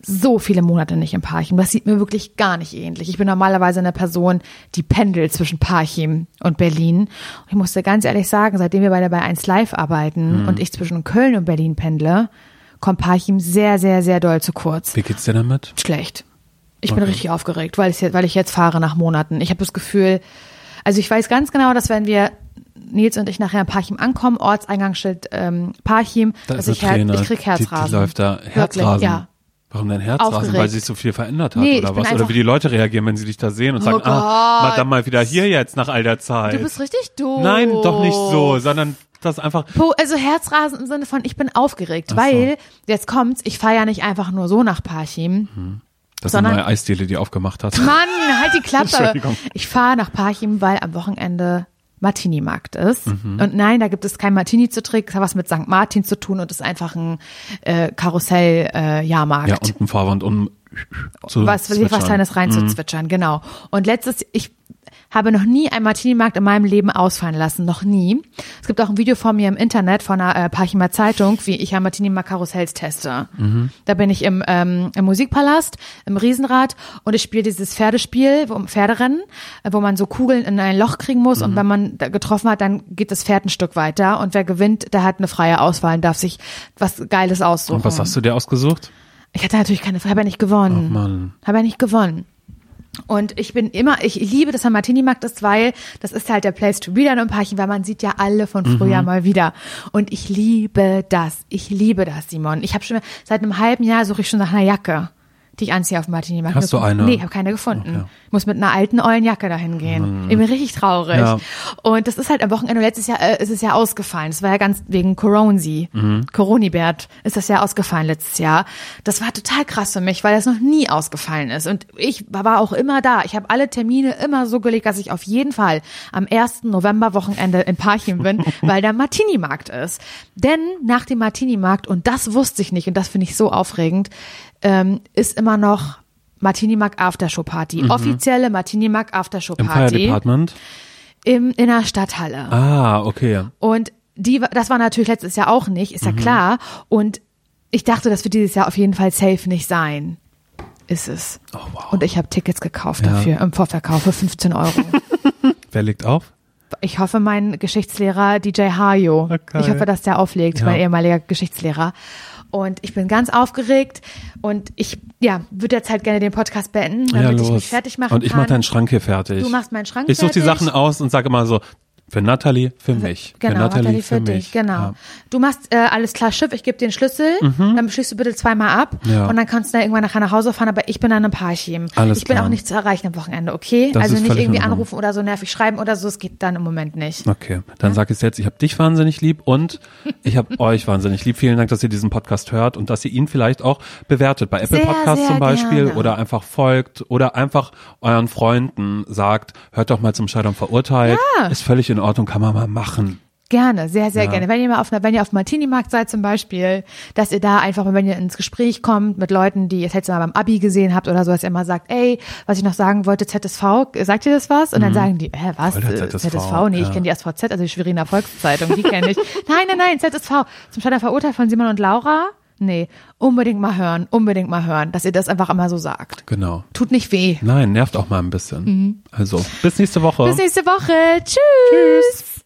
so viele Monate nicht in Parchim. Das sieht mir wirklich gar nicht ähnlich. Ich bin normalerweise eine Person, die pendelt zwischen Parchim und Berlin. Und ich musste ganz ehrlich sagen, seitdem wir beide bei 1 Live arbeiten Mhm. und ich zwischen Köln und Berlin pendle, kommt Parchim sehr, sehr, sehr doll zu kurz. Wie geht's dir damit? Schlecht. Ich bin Okay. richtig aufgeregt, weil ich, jetzt- weil ich jetzt fahre nach Monaten. Ich habe das Gefühl, also ich weiß ganz genau, dass wenn wir Nils und ich nachher in Parchim ankommen, Ortseingangsschild ähm, Parchim, Da dass ich, Träne. ich krieg Herzrasen. Die, die läuft da. Wirklich, Herzrasen. ja. Warum denn Herzrasen? Aufgeregt. Weil sich so viel verändert hat Nee, oder was? Oder wie die Leute reagieren, wenn sie dich da sehen und sagen, Oh ah, Gott. Madame mal wieder hier jetzt nach all der Zeit. Du bist richtig doof. Nein, doch nicht so, sondern das einfach. Also Herzrasen im Sinne von, ich bin aufgeregt, so. weil jetzt kommt's, ich fahre ja nicht einfach nur so nach Parchim. Das ist eine neue Eisdiele, die aufgemacht hat. Mann, halt die Klappe. Ich fahre nach Parchim, weil am Wochenende Martini-Markt ist. Mhm. Und nein, da gibt es kein Martini zu trinken, das hat was mit St. Martin zu tun und ist einfach ein äh, Karussell-Jahrmarkt. Ja, und ein Fahrwand um zu was, was. Kleines rein zu zwitschern, genau. Und letztes, ich habe noch nie einen Martini-Markt in meinem Leben ausfallen lassen, noch nie. Es gibt auch ein Video von mir im Internet von einer äh, Parchimer Zeitung, wie ich am Martini-Markt Karussells teste. Da bin ich im, ähm, im Musikpalast, im Riesenrad und ich spiele dieses Pferdespiel, wo, Pferderennen, wo man so Kugeln in ein Loch kriegen muss und wenn man da getroffen hat, dann geht das Pferd ein Stück weiter und wer gewinnt, der hat eine freie Auswahl und darf sich was Geiles aussuchen. Und was hast du dir ausgesucht? Ich hatte natürlich keine, habe ja nicht gewonnen. Oh Mann. Habe ja nicht gewonnen. Und ich bin immer, ich liebe, dass er Martini-Markt ist, weil das ist halt der Place to be dann im Parchen, weil man sieht ja alle von Mhm. früher mal wieder. Und ich liebe das. Ich liebe das, Simon. Ich habe schon seit einem halben Jahr suche ich schon nach einer Jacke, die ich anziehe auf dem Martini-Markt. Hast du eine? Nee, ich habe keine gefunden. Okay. Muss mit einer alten, ollen Jacke dahin gehen. Ich bin richtig traurig. Ja. Und das ist halt am Wochenende, letztes Jahr äh, ist es ja ausgefallen. Das war ja ganz wegen Coronzi, Mhm. Coronibert ist das ja ausgefallen letztes Jahr. Das war total krass für mich, weil das noch nie ausgefallen ist. Und ich war auch immer da. Ich habe alle Termine immer so gelegt, dass ich auf jeden Fall am 1. November-Wochenende in Parchim bin, weil der Martini-Markt ist. Denn nach dem Martini-Markt, und das wusste ich nicht, und das finde ich so aufregend, ähm, ist immer noch Martini-Markt Aftershow-Party. Offizielle Martini-Markt Mhm. Im Fire Aftershow-Party Department? im, in der Stadthalle. Ah, okay. Und die, das war natürlich letztes Jahr auch nicht, ist ja Mhm. klar. Und ich dachte, das wird dieses Jahr auf jeden Fall safe nicht sein. Ist es. Oh, wow. Und ich habe Tickets gekauft Ja. dafür im Vorverkauf für 15 Euro. Wer legt auf? Ich hoffe, mein Geschichtslehrer DJ Hajo. Okay. Ich hoffe, dass der auflegt, Ja. mein ehemaliger Geschichtslehrer. Und ich bin ganz aufgeregt und ich, ja, würde jetzt halt gerne den Podcast beenden, ja, damit los. ich mich fertig machen Und ich kann. mache deinen Schrank hier fertig. Du machst meinen Schrank Ich suche die fertig. Sachen aus und sage immer so, für Natalie, für mich. Genau, für Natalie, Natalie für, für mich. dich, genau. Ja. Du machst äh, alles klar Schiff, ich gebe dir den Schlüssel, dann schließt du bitte zweimal ab Mhm. Ja. und dann kannst du dann irgendwann nachher nach Hause fahren, aber ich bin dann im Parchim. Alles ich bin klar. auch nicht zu erreichen am Wochenende, okay? Das also nicht irgendwie anrufen oder so nervig schreiben oder so, es geht dann im Moment nicht. Okay, dann sag ich es jetzt. Ich habe dich wahnsinnig lieb und ich habe euch wahnsinnig lieb. Vielen Dank, dass ihr diesen Podcast hört und dass ihr ihn vielleicht auch bewertet bei Apple Sehr, Podcasts sehr zum Beispiel gerne. oder einfach folgt oder einfach euren Freunden sagt, hört doch mal zum Scheitern verurteilt. Ja. Ist völlig in Ordnung, kann man mal machen. Gerne, sehr, sehr Ja. gerne. Wenn ihr mal auf einer, wenn ihr auf dem Martini-Markt seid zum Beispiel, dass ihr da einfach, wenn ihr ins Gespräch kommt mit Leuten, die ihr jetzt mal beim Abi gesehen habt oder so, dass ihr mal sagt, ey, was ich noch sagen wollte, ZSV, sagt ihr das was? Und dann sagen die, hä, was? Mhm. Äh, ZSV, ZSV? Nee, ja. ich kenne die SVZ, also die Schweriner Volkszeitung, die kenne ich. nein, nein, nein, ZSV. Zum Scheitern verurteilt von Simon und Laura? Nee, unbedingt mal hören, unbedingt mal hören, dass ihr das einfach immer so sagt. Genau. Tut nicht weh. Nein, nervt auch mal ein bisschen. Also, bis nächste Woche. Bis nächste Woche. Tschüss.